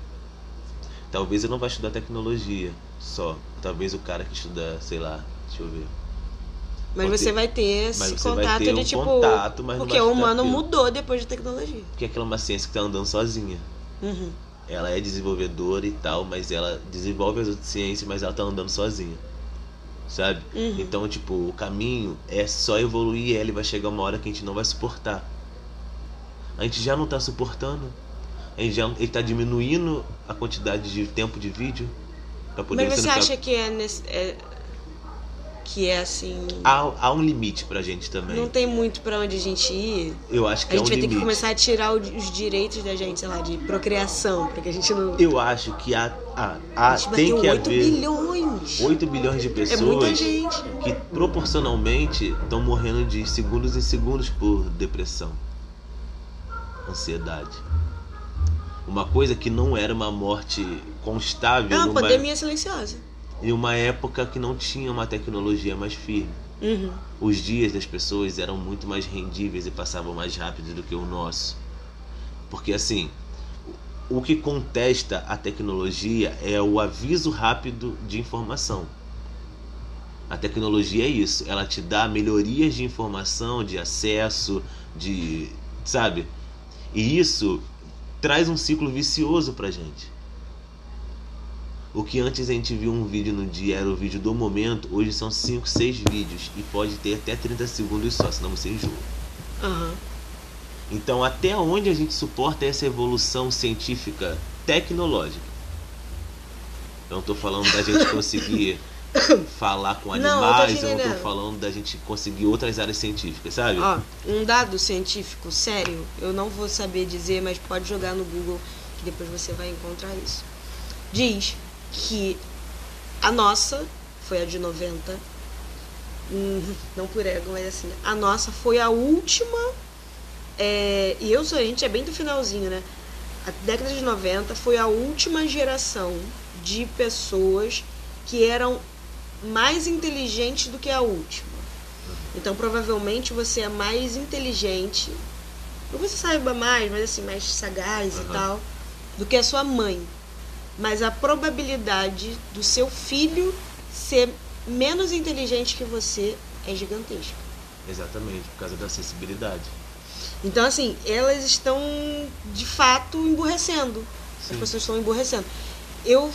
Talvez ele não vai estudar tecnologia só. Talvez o cara que estuda, sei lá, deixa eu ver. Mas Pode você ter- vai ter esse mas vai contato ter de um tipo. contato, mas porque vai o humano aquilo. mudou depois de tecnologia. Porque aquela é uma ciência que tá andando sozinha. Uhum. Ela é desenvolvedora e tal, mas ela desenvolve as outras ciências, mas ela tá andando sozinha. Sabe? Uhum. Então, tipo, o caminho é só evoluir ela e vai chegar uma hora que a gente não vai suportar. A gente já não tá suportando. Ele, já, ele tá diminuindo a quantidade de tempo de vídeo pra poder Mas você acha que é, nesse- é- que é assim. Há, há um limite pra gente também. Não tem muito pra onde a gente ir. Eu acho que A é gente um vai ter limite. que começar a tirar os direitos da gente, sei lá, de procriação, pra que a gente não. Eu acho que há, há, há- a gente tem que 8 haver bilhões. 8 bilhões de É pessoas gente. que proporcionalmente estão morrendo de segundos em segundos por depressão, ansiedade. Uma coisa que não era uma morte constável É uma numa, pandemia silenciosa. em uma época que não tinha uma tecnologia mais firme. Uhum. Os dias das pessoas eram muito mais rendíveis e passavam mais rápido do que o nosso. Porque assim, o que contesta a tecnologia é o aviso rápido de informação. A tecnologia é isso, ela te dá melhorias de informação, de acesso, de, sabe? E isso traz um ciclo vicioso pra gente. O que antes a gente viu um vídeo no dia era o vídeo do momento, hoje são 5, 6 vídeos e pode ter até 30 segundos só, senão você enjoa. Aham. Então, até onde a gente suporta essa evolução científica tecnológica? Não tô falando da gente conseguir falar com eu animais, eu não tô entendendo. falando da gente conseguir outras áreas científicas, sabe? Ó, um dado científico sério, eu não vou saber dizer, mas pode jogar no Google que depois você vai encontrar isso. Diz que a nossa foi a de 90, hum, não por ego, mas assim, a nossa foi a última, é, e eu sou, a gente é bem do finalzinho, né? A década de 90 foi a última geração de pessoas que eram mais inteligentes do que a última. Então provavelmente você é mais inteligente, não que você saiba mais, mas assim, mais sagaz e Aham. tal, do que a sua mãe. Mas a probabilidade do seu filho ser menos inteligente que você é gigantesca. Exatamente, por causa da acessibilidade. Então, assim, elas estão de fato emburrecendo. As Sim. pessoas estão emburrecendo. Eu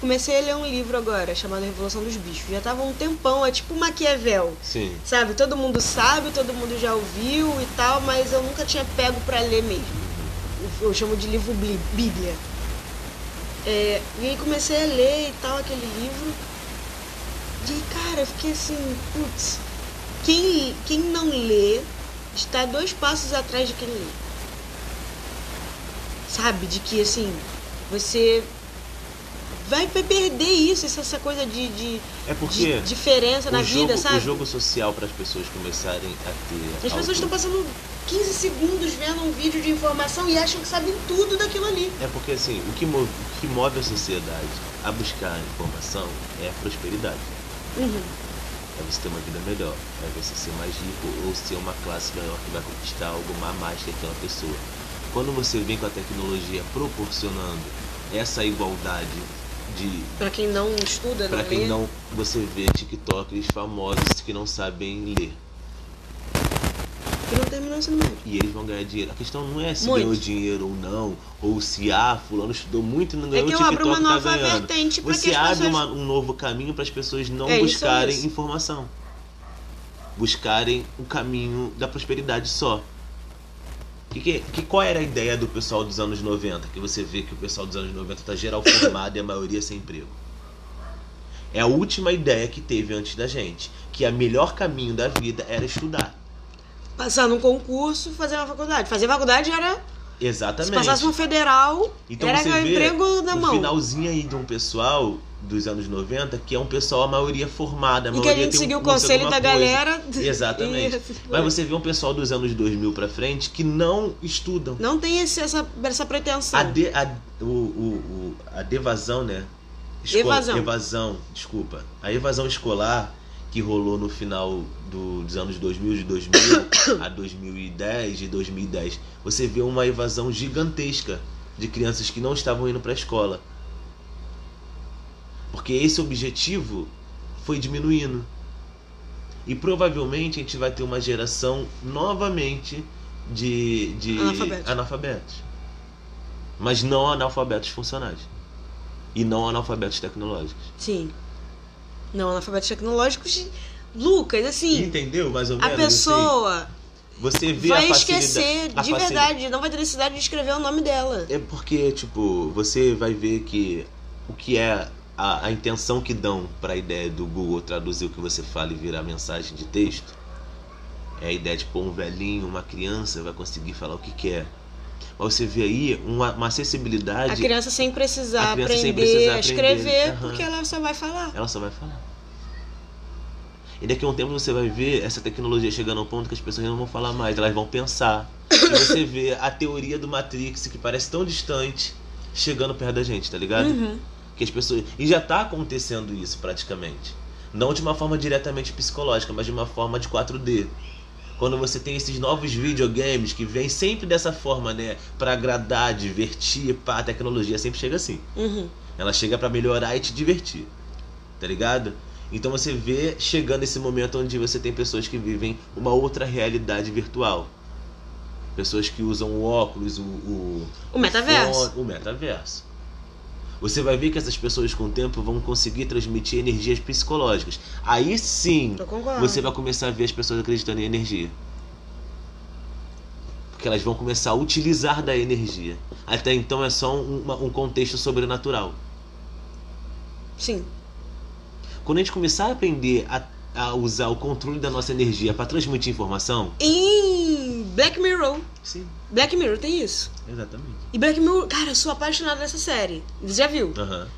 comecei a ler um livro agora chamado Revolução dos Bichos. Já tava um tempão, é tipo Maquiavel. Sim, Sabe, todo mundo sabe, todo mundo já ouviu e tal, mas eu nunca tinha pego pra ler mesmo. Eu- chamo de livro bli- bíblia. É, e aí comecei a ler e tal aquele livro. E aí, cara, eu fiquei assim, putz, quem, quem não lê está dois passos atrás de quem lê. Sabe, de que assim, você vai, vai perder isso, essa, coisa de, de, é porque de diferença na o, vida, jogo, sabe? o jogo social para as pessoas começarem a ter. As pessoas auto- estão passando 15 segundos vendo um vídeo de informação e acham que sabem tudo daquilo ali. É porque assim, o que, move, o que move a sociedade a buscar informação é a prosperidade. Uhum. É você ter uma vida melhor, é você ser mais rico ou ser uma classe maior que vai conquistar algo a mais que aquela pessoa. Quando você vem com a tecnologia proporcionando essa igualdade de Pra quem não estuda, para não quem lê, não você vê TikTokers famosos que não sabem ler que não terminou o ensino médio. e eles vão ganhar dinheiro. A questão não é se Muito. ganhou dinheiro ou não, ou se ah, fulano estudou muito e não É ganhou, que o eu abro uma tá nova ganhando. vertente pra que Você abre pessoas... uma- um novo caminho para as pessoas não É, isso buscarem mesmo. informação. Buscarem o caminho da prosperidade só. Que, que, que- qual era a ideia do pessoal dos anos 90? Que você vê que o pessoal dos anos 90 tá geral formado e a maioria sem emprego. É a última ideia que teve antes da gente. Que o melhor caminho da vida era estudar. Passar num concurso, fazer uma faculdade. Fazer faculdade era... Exatamente. Se passasse um federal, Então era você vê emprego na mão. finalzinho aí de um pessoal dos anos 90 que é um pessoal a maioria formada, a E que a maioria gente tem um seguiu o conselho da coisa. galera. Exatamente. Isso, Mas você vê um pessoal dos anos 2000 pra frente que não estudam. Não tem esse, essa, essa pretensão. A, de, a, o, o, o- a devasão, né? Evasão. Evasão, desculpa. A evasão escolar que rolou no final do- dos anos 2000, de 2000 a 2010, de 2010. Você vê uma evasão gigantesca de crianças que não estavam indo para a escola. Porque esse objetivo foi diminuindo. E provavelmente a gente vai ter uma geração novamente de, de Analfabetos. analfabetos. Mas não analfabetos funcionais. E não analfabetos tecnológicos. Sim. Não, analfabetos tecnológicos. Lucas, assim, Entendeu? Mais ou a menos? assim? pessoa Você vê vai a esquecer, a de verdade, não vai ter necessidade de escrever o nome dela. É porque, tipo, você vai ver que o que é a, a intenção que dão para a ideia do Google traduzir o que você fala e virar mensagem de texto é a ideia de pôr um velhinho, uma criança vai conseguir falar o que quer. Mas você vê aí uma, uma acessibilidade, A criança sem precisar criança sem aprender precisar a aprender, escrever, porque ela só vai falar. ela só vai falar. E daqui a um tempo você vai ver essa tecnologia chegando ao ponto que as pessoas não vão falar mais, elas vão pensar. E você vê a teoria do Matrix, que parece tão distante, chegando perto da gente, tá ligado? Uhum. Que as pessoas e já está acontecendo isso praticamente não de uma forma diretamente psicológica mas de uma forma de 4D quando você tem esses novos videogames que vêm sempre dessa forma né para agradar divertir pá, a tecnologia sempre chega assim Uhum. ela chega para melhorar e te divertir tá ligado então você vê chegando esse momento onde você tem pessoas que vivem uma outra realidade virtual pessoas que usam o óculos o, o O metaverso. fone- o metaverso. Você vai ver que essas pessoas com o tempo vão conseguir transmitir energias psicológicas. Aí sim, você vai começar a ver as pessoas acreditando em energia. Porque elas vão começar a utilizar da energia. Até então é só um, uma- um contexto sobrenatural. Sim. Quando a gente começar a aprender a, a usar o controle da nossa energia para transmitir informação, Em Black Mirror. sim, Black Mirror tem isso. exatamente. E Black Mirror, cara, eu sou apaixonada nessa série. Você já viu? Aham.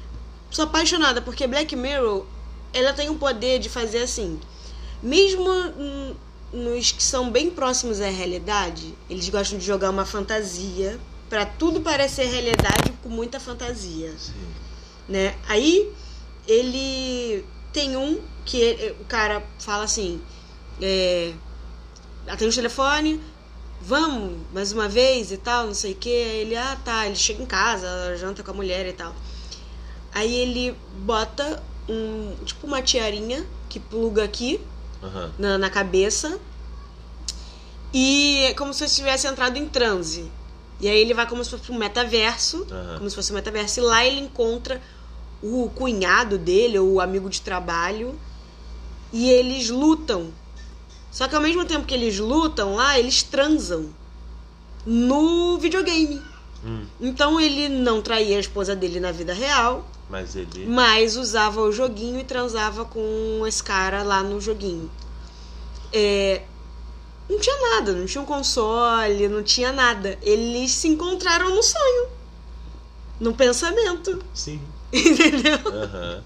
Sou apaixonada porque Black Mirror, ela tem o poder de fazer assim. Mesmo nos que são bem próximos à realidade, eles gostam de jogar uma fantasia pra tudo parecer realidade com muita fantasia, Sim. né? Aí ele tem um que ele- o cara fala assim, é, atende o telefone, vamos mais uma vez e tal, não sei o que. Ele, ah tá, ele chega em casa, janta com a mulher e tal. Aí ele bota um, tipo uma tiarinha que pluga aqui Aham. na, na cabeça e é como se eu tivesse entrado em transe. E aí ele vai como se fosse um metaverso, Aham. como se fosse um metaverso, e lá ele encontra o cunhado dele, ou o amigo de trabalho, e eles lutam. Só que ao mesmo tempo que eles lutam lá, eles transam no videogame. Hum, Então ele não traía a esposa dele na vida real, mas ele. mas usava o joguinho e transava com esse cara lá no joguinho. É, não tinha nada, não tinha um console, não tinha nada. Eles se encontraram no sonho. No pensamento. Sim. Entendeu? Aham.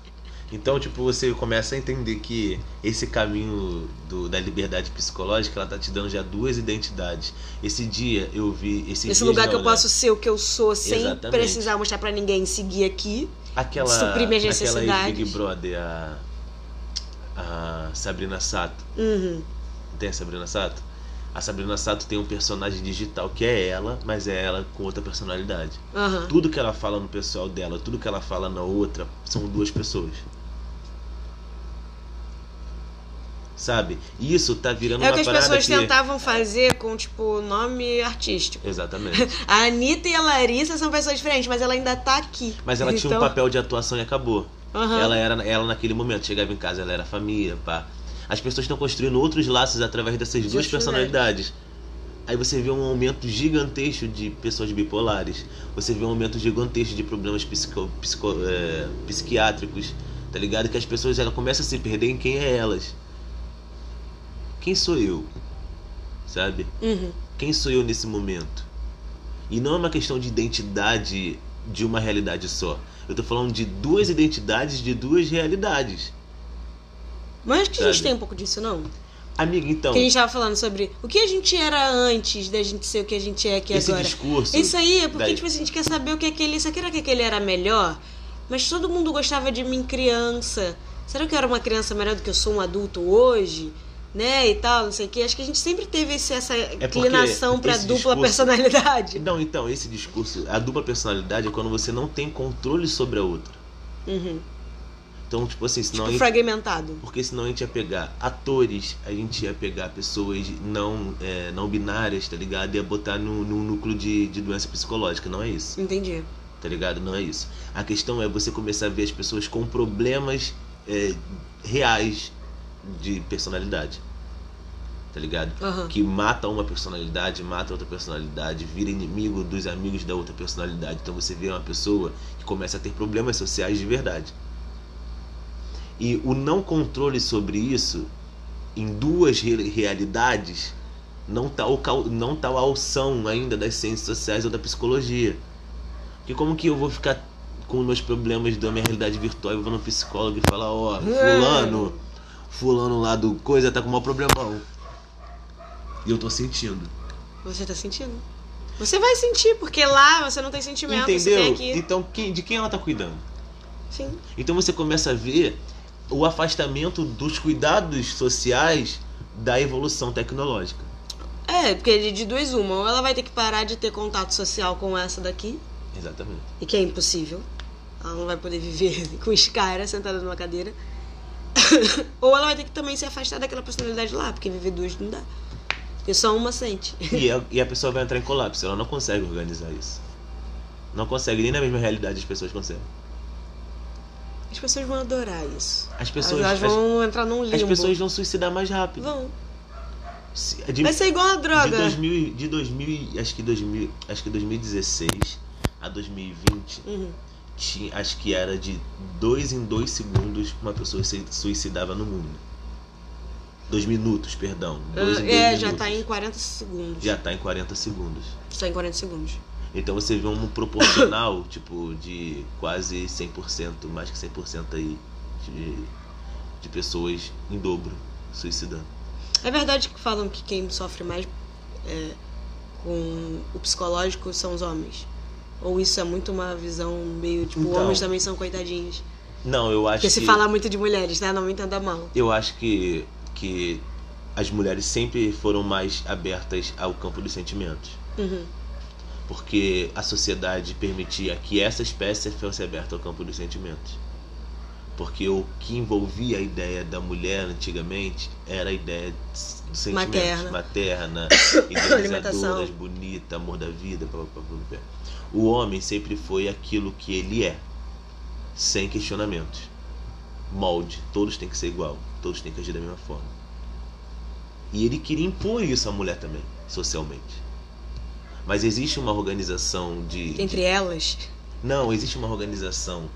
Então, tipo, você começa a entender que esse caminho do- da liberdade psicológica, ela tá te dando já duas identidades. Esse dia eu vi esse Esse lugar não, que eu né? posso ser o que eu sou sem Exatamente. precisar mostrar pra ninguém seguir aqui. aquela suprir minhas aquela. Big Brother a a Sabrina Sato. Uhum. Tem a Sabrina Sato? A Sabrina Sato tem um personagem digital que é ela, mas é ela com outra personalidade. Aham. Tudo que ela fala no pessoal dela, tudo que ela fala na outra, são duas pessoas. Sabe? E Isso tá virando É o uma que as parada pessoas que... tentavam fazer com, tipo, nome artístico. Exatamente. A Anitta e a Larissa são pessoas diferentes, mas ela ainda tá aqui. Mas ela tinha um Então- papel de atuação e acabou. Aham. Ela era ela naquele momento, chegava em casa, ela era família, pá. As pessoas estão construindo outros laços através dessas duas personalidades. Aí você vê um aumento gigantesco de pessoas bipolares. Você vê um aumento gigantesco de problemas psico, psico- é, psiquiátricos. Tá ligado? Que as pessoas ela começam a se perder em quem é elas. Quem sou eu? Sabe? Uhum. Quem sou eu nesse momento? E não é uma questão de identidade de uma realidade só. Eu tô falando de duas identidades de duas realidades. Mas acho que a gente Sabe? tem um pouco disso, não? Amiga, então, Que a gente tava falando sobre o que a gente era antes da gente ser o que a gente é aqui esse agora. discurso. Isso aí é porque daí- tipo, assim, a gente quer saber o que aquele. Será que aquele era melhor? Mas todo mundo gostava de mim criança. Será que eu era uma criança melhor do que eu sou um adulto hoje? Né? E tal, não sei o que. Acho que a gente sempre teve esse- essa É inclinação pra esse dupla discurso- personalidade. Não, então, esse discurso, a dupla personalidade é quando você não tem controle sobre a outra. Uhum. Então, tipo assim, senão Tipo, gente- fragmentado. Porque senão a gente ia pegar atores, a gente ia pegar pessoas não, é, não binárias, tá ligado? E ia botar no, no núcleo de, de doença psicológica, não é isso, Entendi. tá ligado? Não é isso. A questão é você começar a ver as pessoas com problemas é, reais de personalidade. Tá ligado? Aham. Que mata uma personalidade, mata outra personalidade, vira inimigo dos amigos da outra personalidade. Então você vê uma pessoa que começa a ter problemas sociais de verdade. E o não controle sobre isso, em duas re- realidades, não tá, o, cal- não tá a alção ainda das ciências sociais ou da psicologia. Porque como que eu vou ficar com meus problemas da minha realidade virtual e vou no psicólogo e falar, ó, fulano, fulano lá do coisa tá com um maior problemão. E eu tô sentindo. Você tá sentindo? Você vai sentir, porque lá você não tem sentimento, você Entendeu? tem aqui. Então quem, de quem ela tá cuidando? Sim. Então você começa a ver o afastamento dos cuidados sociais da evolução tecnológica. É, porque de- de duas uma, ou ela vai ter que parar de ter contato social com essa daqui, Exatamente. e que é impossível. Ela não vai poder viver com os caras sentada numa cadeira. ou ela vai ter que também se afastar daquela personalidade lá, porque viver duas não dá. Porque só uma sente. E a, e a pessoa vai entrar em colapso, ela não consegue organizar isso. Não consegue, nem na mesma realidade as pessoas conseguem. As pessoas vão adorar isso. As pessoas, Elas as, vão entrar num limbo. as pessoas vão suicidar mais rápido. Vão. Se- De, Vai ser igual a de droga. 2000, de 2000, acho que 2000, acho que 2016 a 2020, Uhum. tinha, acho que era de dois em dois segundos uma pessoa se suicidava no mundo. Dois minutos, perdão. Dois em dois É, já minutos. tá em 40 segundos. Já tá em 40 segundos. Tá em 40 segundos. Então você vê um proporcional, tipo, de quase 100%, mais que 100% aí, de, de pessoas em dobro suicidando. É verdade que falam que quem sofre mais é, com o psicológico são os homens. Ou isso é muito uma visão meio, tipo, Então. homens também são coitadinhos. Não, eu acho Porque se que... fala muito de mulheres, né? Não me entenda mal. Eu acho que, que as mulheres sempre foram mais abertas ao campo dos sentimentos. Uhum. Porque a sociedade permitia que essa espécie fosse aberta ao campo dos sentimentos. Porque o que envolvia a ideia da mulher antigamente era a ideia dos sentimentos. Materna. Materna, idealizadoras, bonita, amor da vida. Pá, pá, pá. O homem sempre foi aquilo que ele é, sem questionamentos. Molde, todos têm que ser igual, todos têm que agir da mesma forma. E ele queria impor isso à mulher também, socialmente. Mas existe uma organização de. Entre elas. Não, existe uma organização.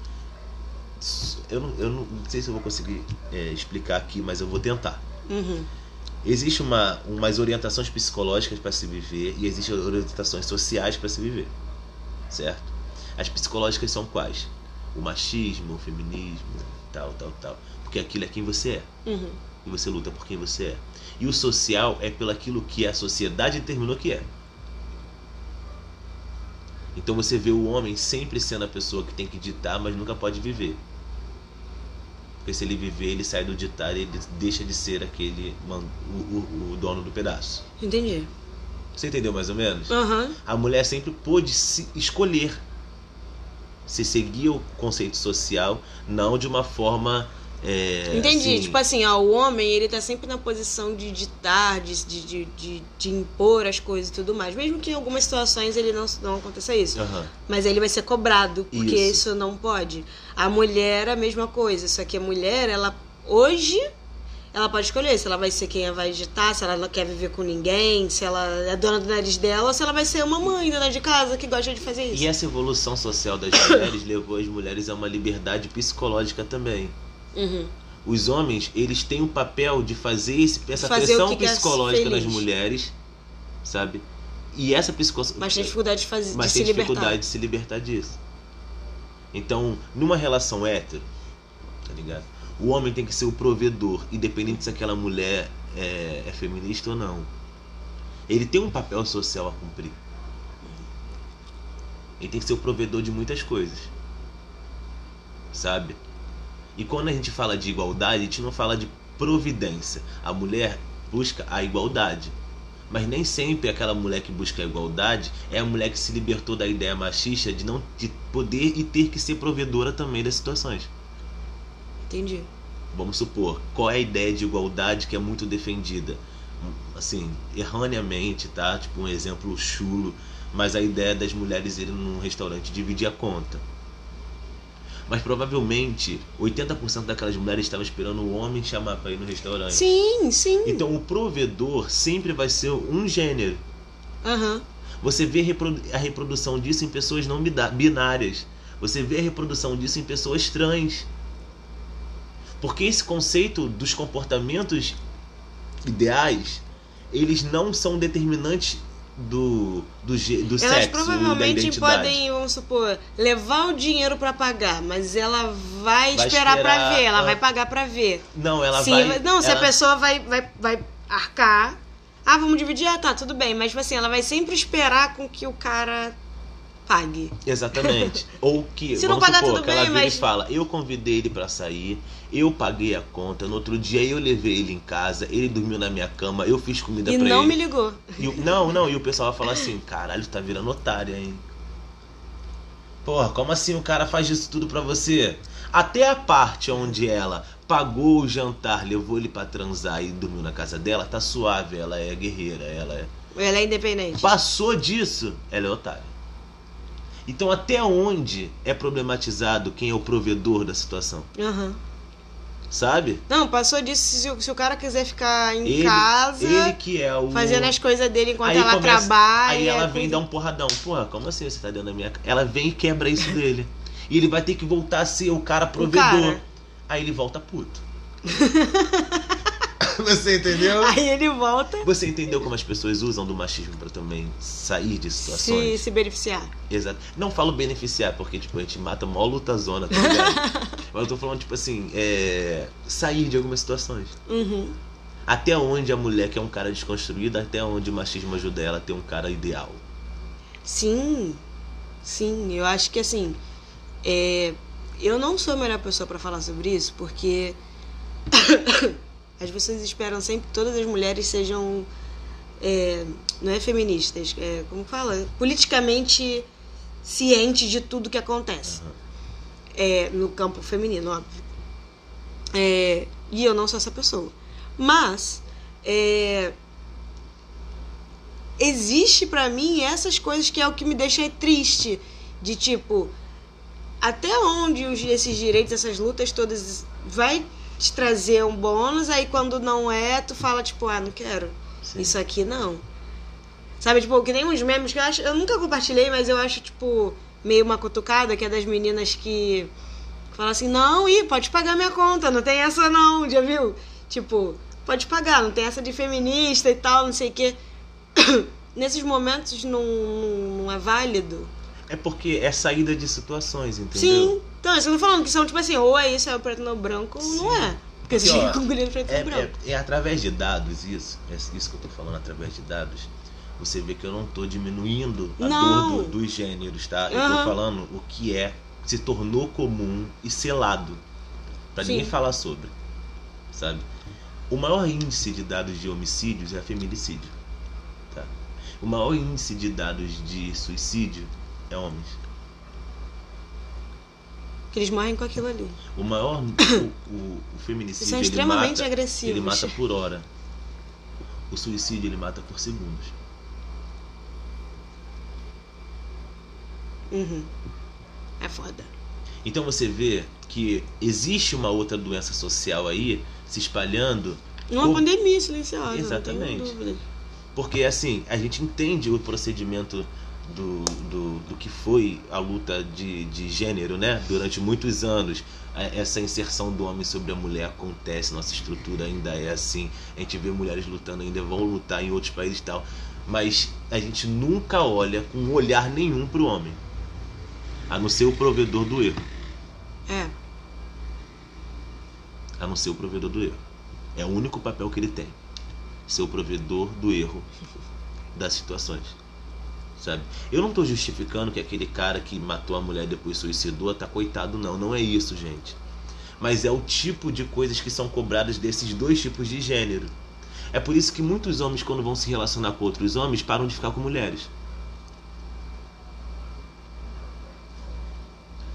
Eu não, eu não sei se eu vou conseguir é, explicar aqui, mas eu vou tentar. Uhum. Existe uma, umas orientações psicológicas para se viver e existem orientações sociais para se viver. Certo? As psicológicas são quais? O machismo, o feminismo, tal, tal, tal. Porque aquilo é quem você é. Uhum. E você luta por quem você é. E o social é pelo aquilo que a sociedade determinou que é. Então você vê o homem sempre sendo a pessoa que tem que ditar, mas nunca pode viver. Porque se ele viver, ele sai do ditar e ele deixa de ser aquele o, o- o dono do pedaço. Entendi. Você entendeu mais ou menos? Aham. A mulher sempre pôde se escolher se seguir o conceito social, não de uma forma. É, Entendi. assim, Tipo assim, ó, o homem, ele tá sempre na posição de ditar, de, de, de, de, impor as coisas e tudo mais. Mesmo que em algumas situações ele não, não aconteça isso. aham. Mas ele vai ser cobrado, porque Isso. isso. não pode. A mulher, a mesma coisa. Só que a mulher, ela hoje, ela pode escolher se ela vai ser quem vai ditar, se ela não quer viver com ninguém, se ela é dona do nariz dela, ou se ela vai ser uma mãe dona de casa que gosta de fazer isso. E essa evolução social das mulheres levou as mulheres a uma liberdade psicológica também. Uhum. Os homens, eles têm o papel de fazer esse, essa Fazer pressão psicológica nas mulheres, sabe? E essa psicológica. Mas tem dificuldade de, fazer, mas de tem se libertar. dificuldade de se libertar disso. Então, numa relação hétero, tá ligado? O homem tem que ser o provedor, independente se aquela mulher é, é feminista ou não. Ele tem um papel social a cumprir. Ele tem que ser o provedor de muitas coisas. Sabe? E quando a gente fala de igualdade, a gente não fala de providência. A mulher busca a igualdade. Mas nem sempre aquela mulher que busca a igualdade é a mulher que se libertou da ideia machista de não de poder e ter que ser provedora também das situações. Entendi. Vamos supor, qual é a ideia de igualdade que é muito defendida? Assim, erroneamente, tá? Tipo um exemplo chulo, mas a ideia das mulheres irem num restaurante dividir a conta. Mas provavelmente 80% daquelas mulheres estavam esperando o homem chamar pra ir no restaurante. Sim, sim. Então o provedor sempre vai ser um gênero. Aham. Você vê a reprodução disso em pessoas não binárias. Você vê a reprodução disso em pessoas trans. Porque esse conceito dos comportamentos ideais, eles não são determinantes do, do, do Elas sexo, provavelmente podem, vamos supor, levar o dinheiro pra pagar, mas ela vai, Vai esperar, pra esperar, ver, ela vai pagar pra ver. Não, ela se, vai... não, se ela- a pessoa vai, vai, vai arcar, ah, vamos dividir, ah, tá, tudo bem, mas tipo assim, ela vai sempre esperar com que o cara pague. Exatamente. Ou que, Se não vamos pagar, supor, tudo que ela bem, vira mas- e fala, eu convidei ele pra sair, eu paguei a conta, no outro dia eu levei ele em casa, ele dormiu na minha cama, eu fiz comida E pra não ele. me ligou. E não, não, e o pessoal vai falar assim, caralho, tá virando otária, hein? Porra, como assim o cara faz isso tudo pra você? Até a parte onde ela pagou o jantar, levou ele pra transar e dormiu na casa dela, tá suave, ela é guerreira, ela é. Ela é independente. Passou disso, ela é otária. Então até onde é problematizado quem é o provedor da situação? Aham. Sabe? Não, passou disso. Se, o- se o cara quiser ficar em Ele, casa, ele que é o. fazendo as coisas dele enquanto Aí ela começa- trabalha. Aí ela vem coisa- dar um porradão. Porra, como assim você tá dentro da minha casa? Ela vem e quebra isso dele. E ele vai ter que voltar a ser o cara provedor. cara. Aí ele volta puto. você entendeu? Aí ele volta Você entendeu como as pessoas usam do machismo pra também sair de se, situações? se beneficiar. Exato. Não falo beneficiar, porque tipo, a gente mata mó luta zona, tá ligado? Mas eu tô falando, tipo assim, é... sair de algumas situações. Uhum. Até onde a mulher que é um cara desconstruído, até onde o machismo ajuda ela a ter um cara ideal. Sim, sim, eu acho que assim, é, eu não sou a melhor pessoa pra falar sobre isso, porque as pessoas esperam sempre que todas as mulheres sejam, é, não é feministas, é, como fala? Politicamente cientes de tudo que acontece. Aham. É, no campo feminino, óbvio. É, e eu não sou essa pessoa. Mas é, existe pra mim essas coisas que é o que me deixa triste. De tipo, até onde os, esses direitos, essas lutas todas vai te trazer um bônus, aí quando não é, tu fala, tipo, ah, não quero. Sim. Isso aqui não. Sabe, tipo, que nem uns memes que eu acho. Eu nunca compartilhei, mas eu acho, tipo, meio uma cutucada, que é das meninas que falam assim, não, ih, pode pagar minha conta, não tem essa não, já viu? Tipo, pode pagar, não tem essa de feminista e tal, não sei o quê. Nesses momentos não, não é válido. É porque é saída de situações, entendeu? Sim. Então, isso que eu tô falando, que são tipo assim, ou é isso, é o preto no branco, não é. Porque você Porque, ó, chega com guri preto É, no branco. é, é através de dados isso, é isso que eu tô falando através de dados. Você vê que eu não tô diminuindo a Não. dor do- dos gêneros, tá? Eu Aham. tô falando o que é, se tornou comum e selado. Pra Sim. ninguém falar sobre. Sabe? O maior índice de dados de homicídios é feminicídio. Tá? O maior índice de dados de suicídio é homens. Que eles morrem com aquilo ali. O maior. o, o, o feminicídio. Eles são ele extremamente mata, agressivos. Ele mata por hora. O suicídio ele mata por segundos. Uhum. É foda. Então você vê que existe uma outra doença social aí se espalhando, Uma Pô, pandemia silenciosa, Exatamente. porque assim, a gente entende o procedimento do, do, do que foi a luta de, de gênero, né? Durante muitos anos. A- Essa inserção do homem sobre a mulher acontece, nossa estrutura ainda é assim. A gente vê mulheres lutando, ainda vão lutar em outros países e tal. Mas a gente nunca olha com olhar nenhum pro homem. A não ser o provedor do erro. É. a não ser o provedor do erro. É o único papel que ele tem. Ser o provedor do erro das situações. Sabe? Eu não tô justificando que aquele cara que matou a mulher e depois suicidou tá coitado, não. Não é isso, gente. Mas é o tipo de coisas que são cobradas desses dois tipos de gênero. É por isso que muitos homens, quando vão se relacionar com outros homens, param de ficar com mulheres.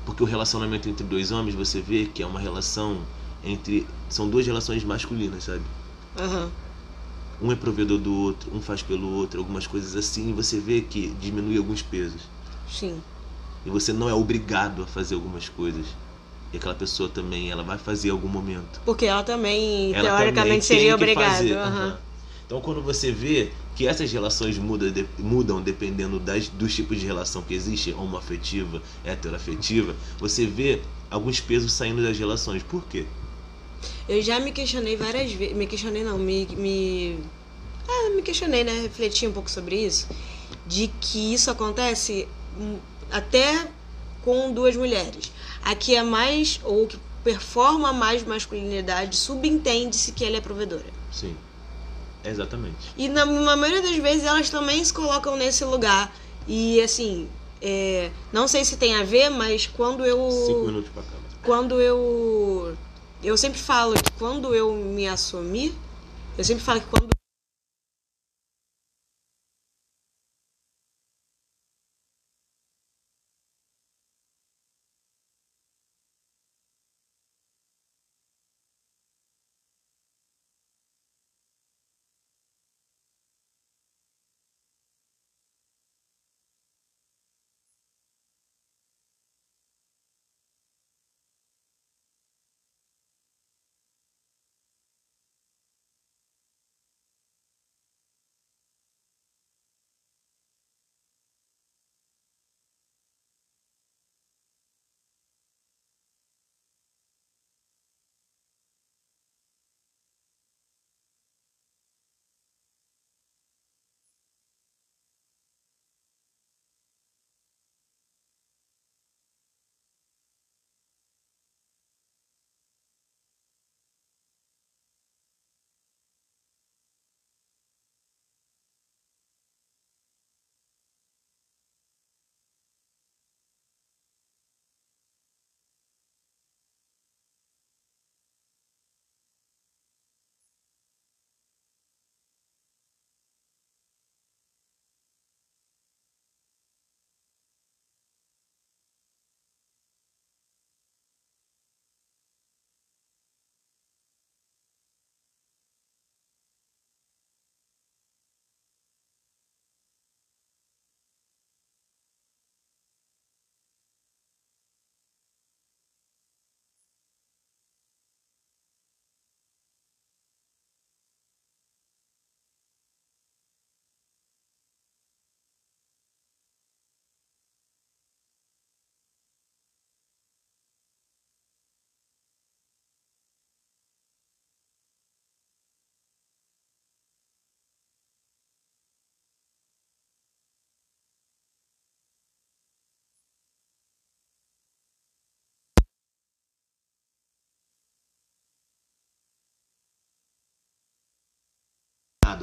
Porque o relacionamento entre dois homens, você vê que é uma relação entre. São duas relações masculinas, sabe? Aham. Um é provedor do outro, um faz pelo outro, algumas coisas assim, e você vê que diminui alguns pesos. Sim. E você não é obrigado a fazer algumas coisas. E aquela pessoa também, ela vai fazer em algum momento. Porque ela também, Ela também teoricamente, tem seria obrigada. Aham. Então, quando você vê que essas relações mudam, de- mudam dependendo das, dos tipos de relação que existe, homoafetiva, heteroafetiva, você vê alguns pesos saindo das relações. Por quê? Eu já me questionei várias vezes. Me questionei não, me. me... Ah, me questionei, né? Refleti um pouco sobre isso. De que isso acontece hum, até com duas mulheres. A que é mais, ou que performa mais masculinidade, subentende-se que ela é provedora. Sim. Exatamente. E na, na maioria das vezes elas também se colocam nesse lugar. E assim, é, não sei se tem a ver, mas quando eu. Cinco minutos pra cá. quando eu eu sempre falo que quando eu me assumi eu sempre falo que quando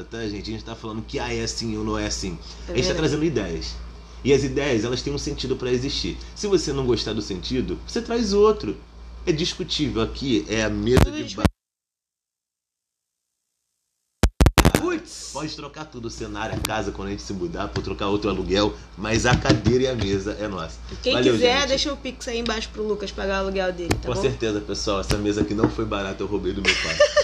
Nada, tá, gente? A gente tá falando que ah, é assim ou não é assim. É a gente tá trazendo ideias. E as ideias, elas têm um sentido pra existir. Se você não gostar do sentido, você traz outro. É discutível. Aqui é a mesa de discu- ba- Putz! Pode trocar tudo, o cenário, a casa, quando a gente se mudar, pode trocar outro aluguel, mas a cadeira e a mesa é nossa. Quem Valeu, quiser, gente. deixa o pix aí embaixo pro Lucas pagar o aluguel dele, tá Com bom? certeza, pessoal, essa mesa aqui não foi barata, eu roubei do meu pai.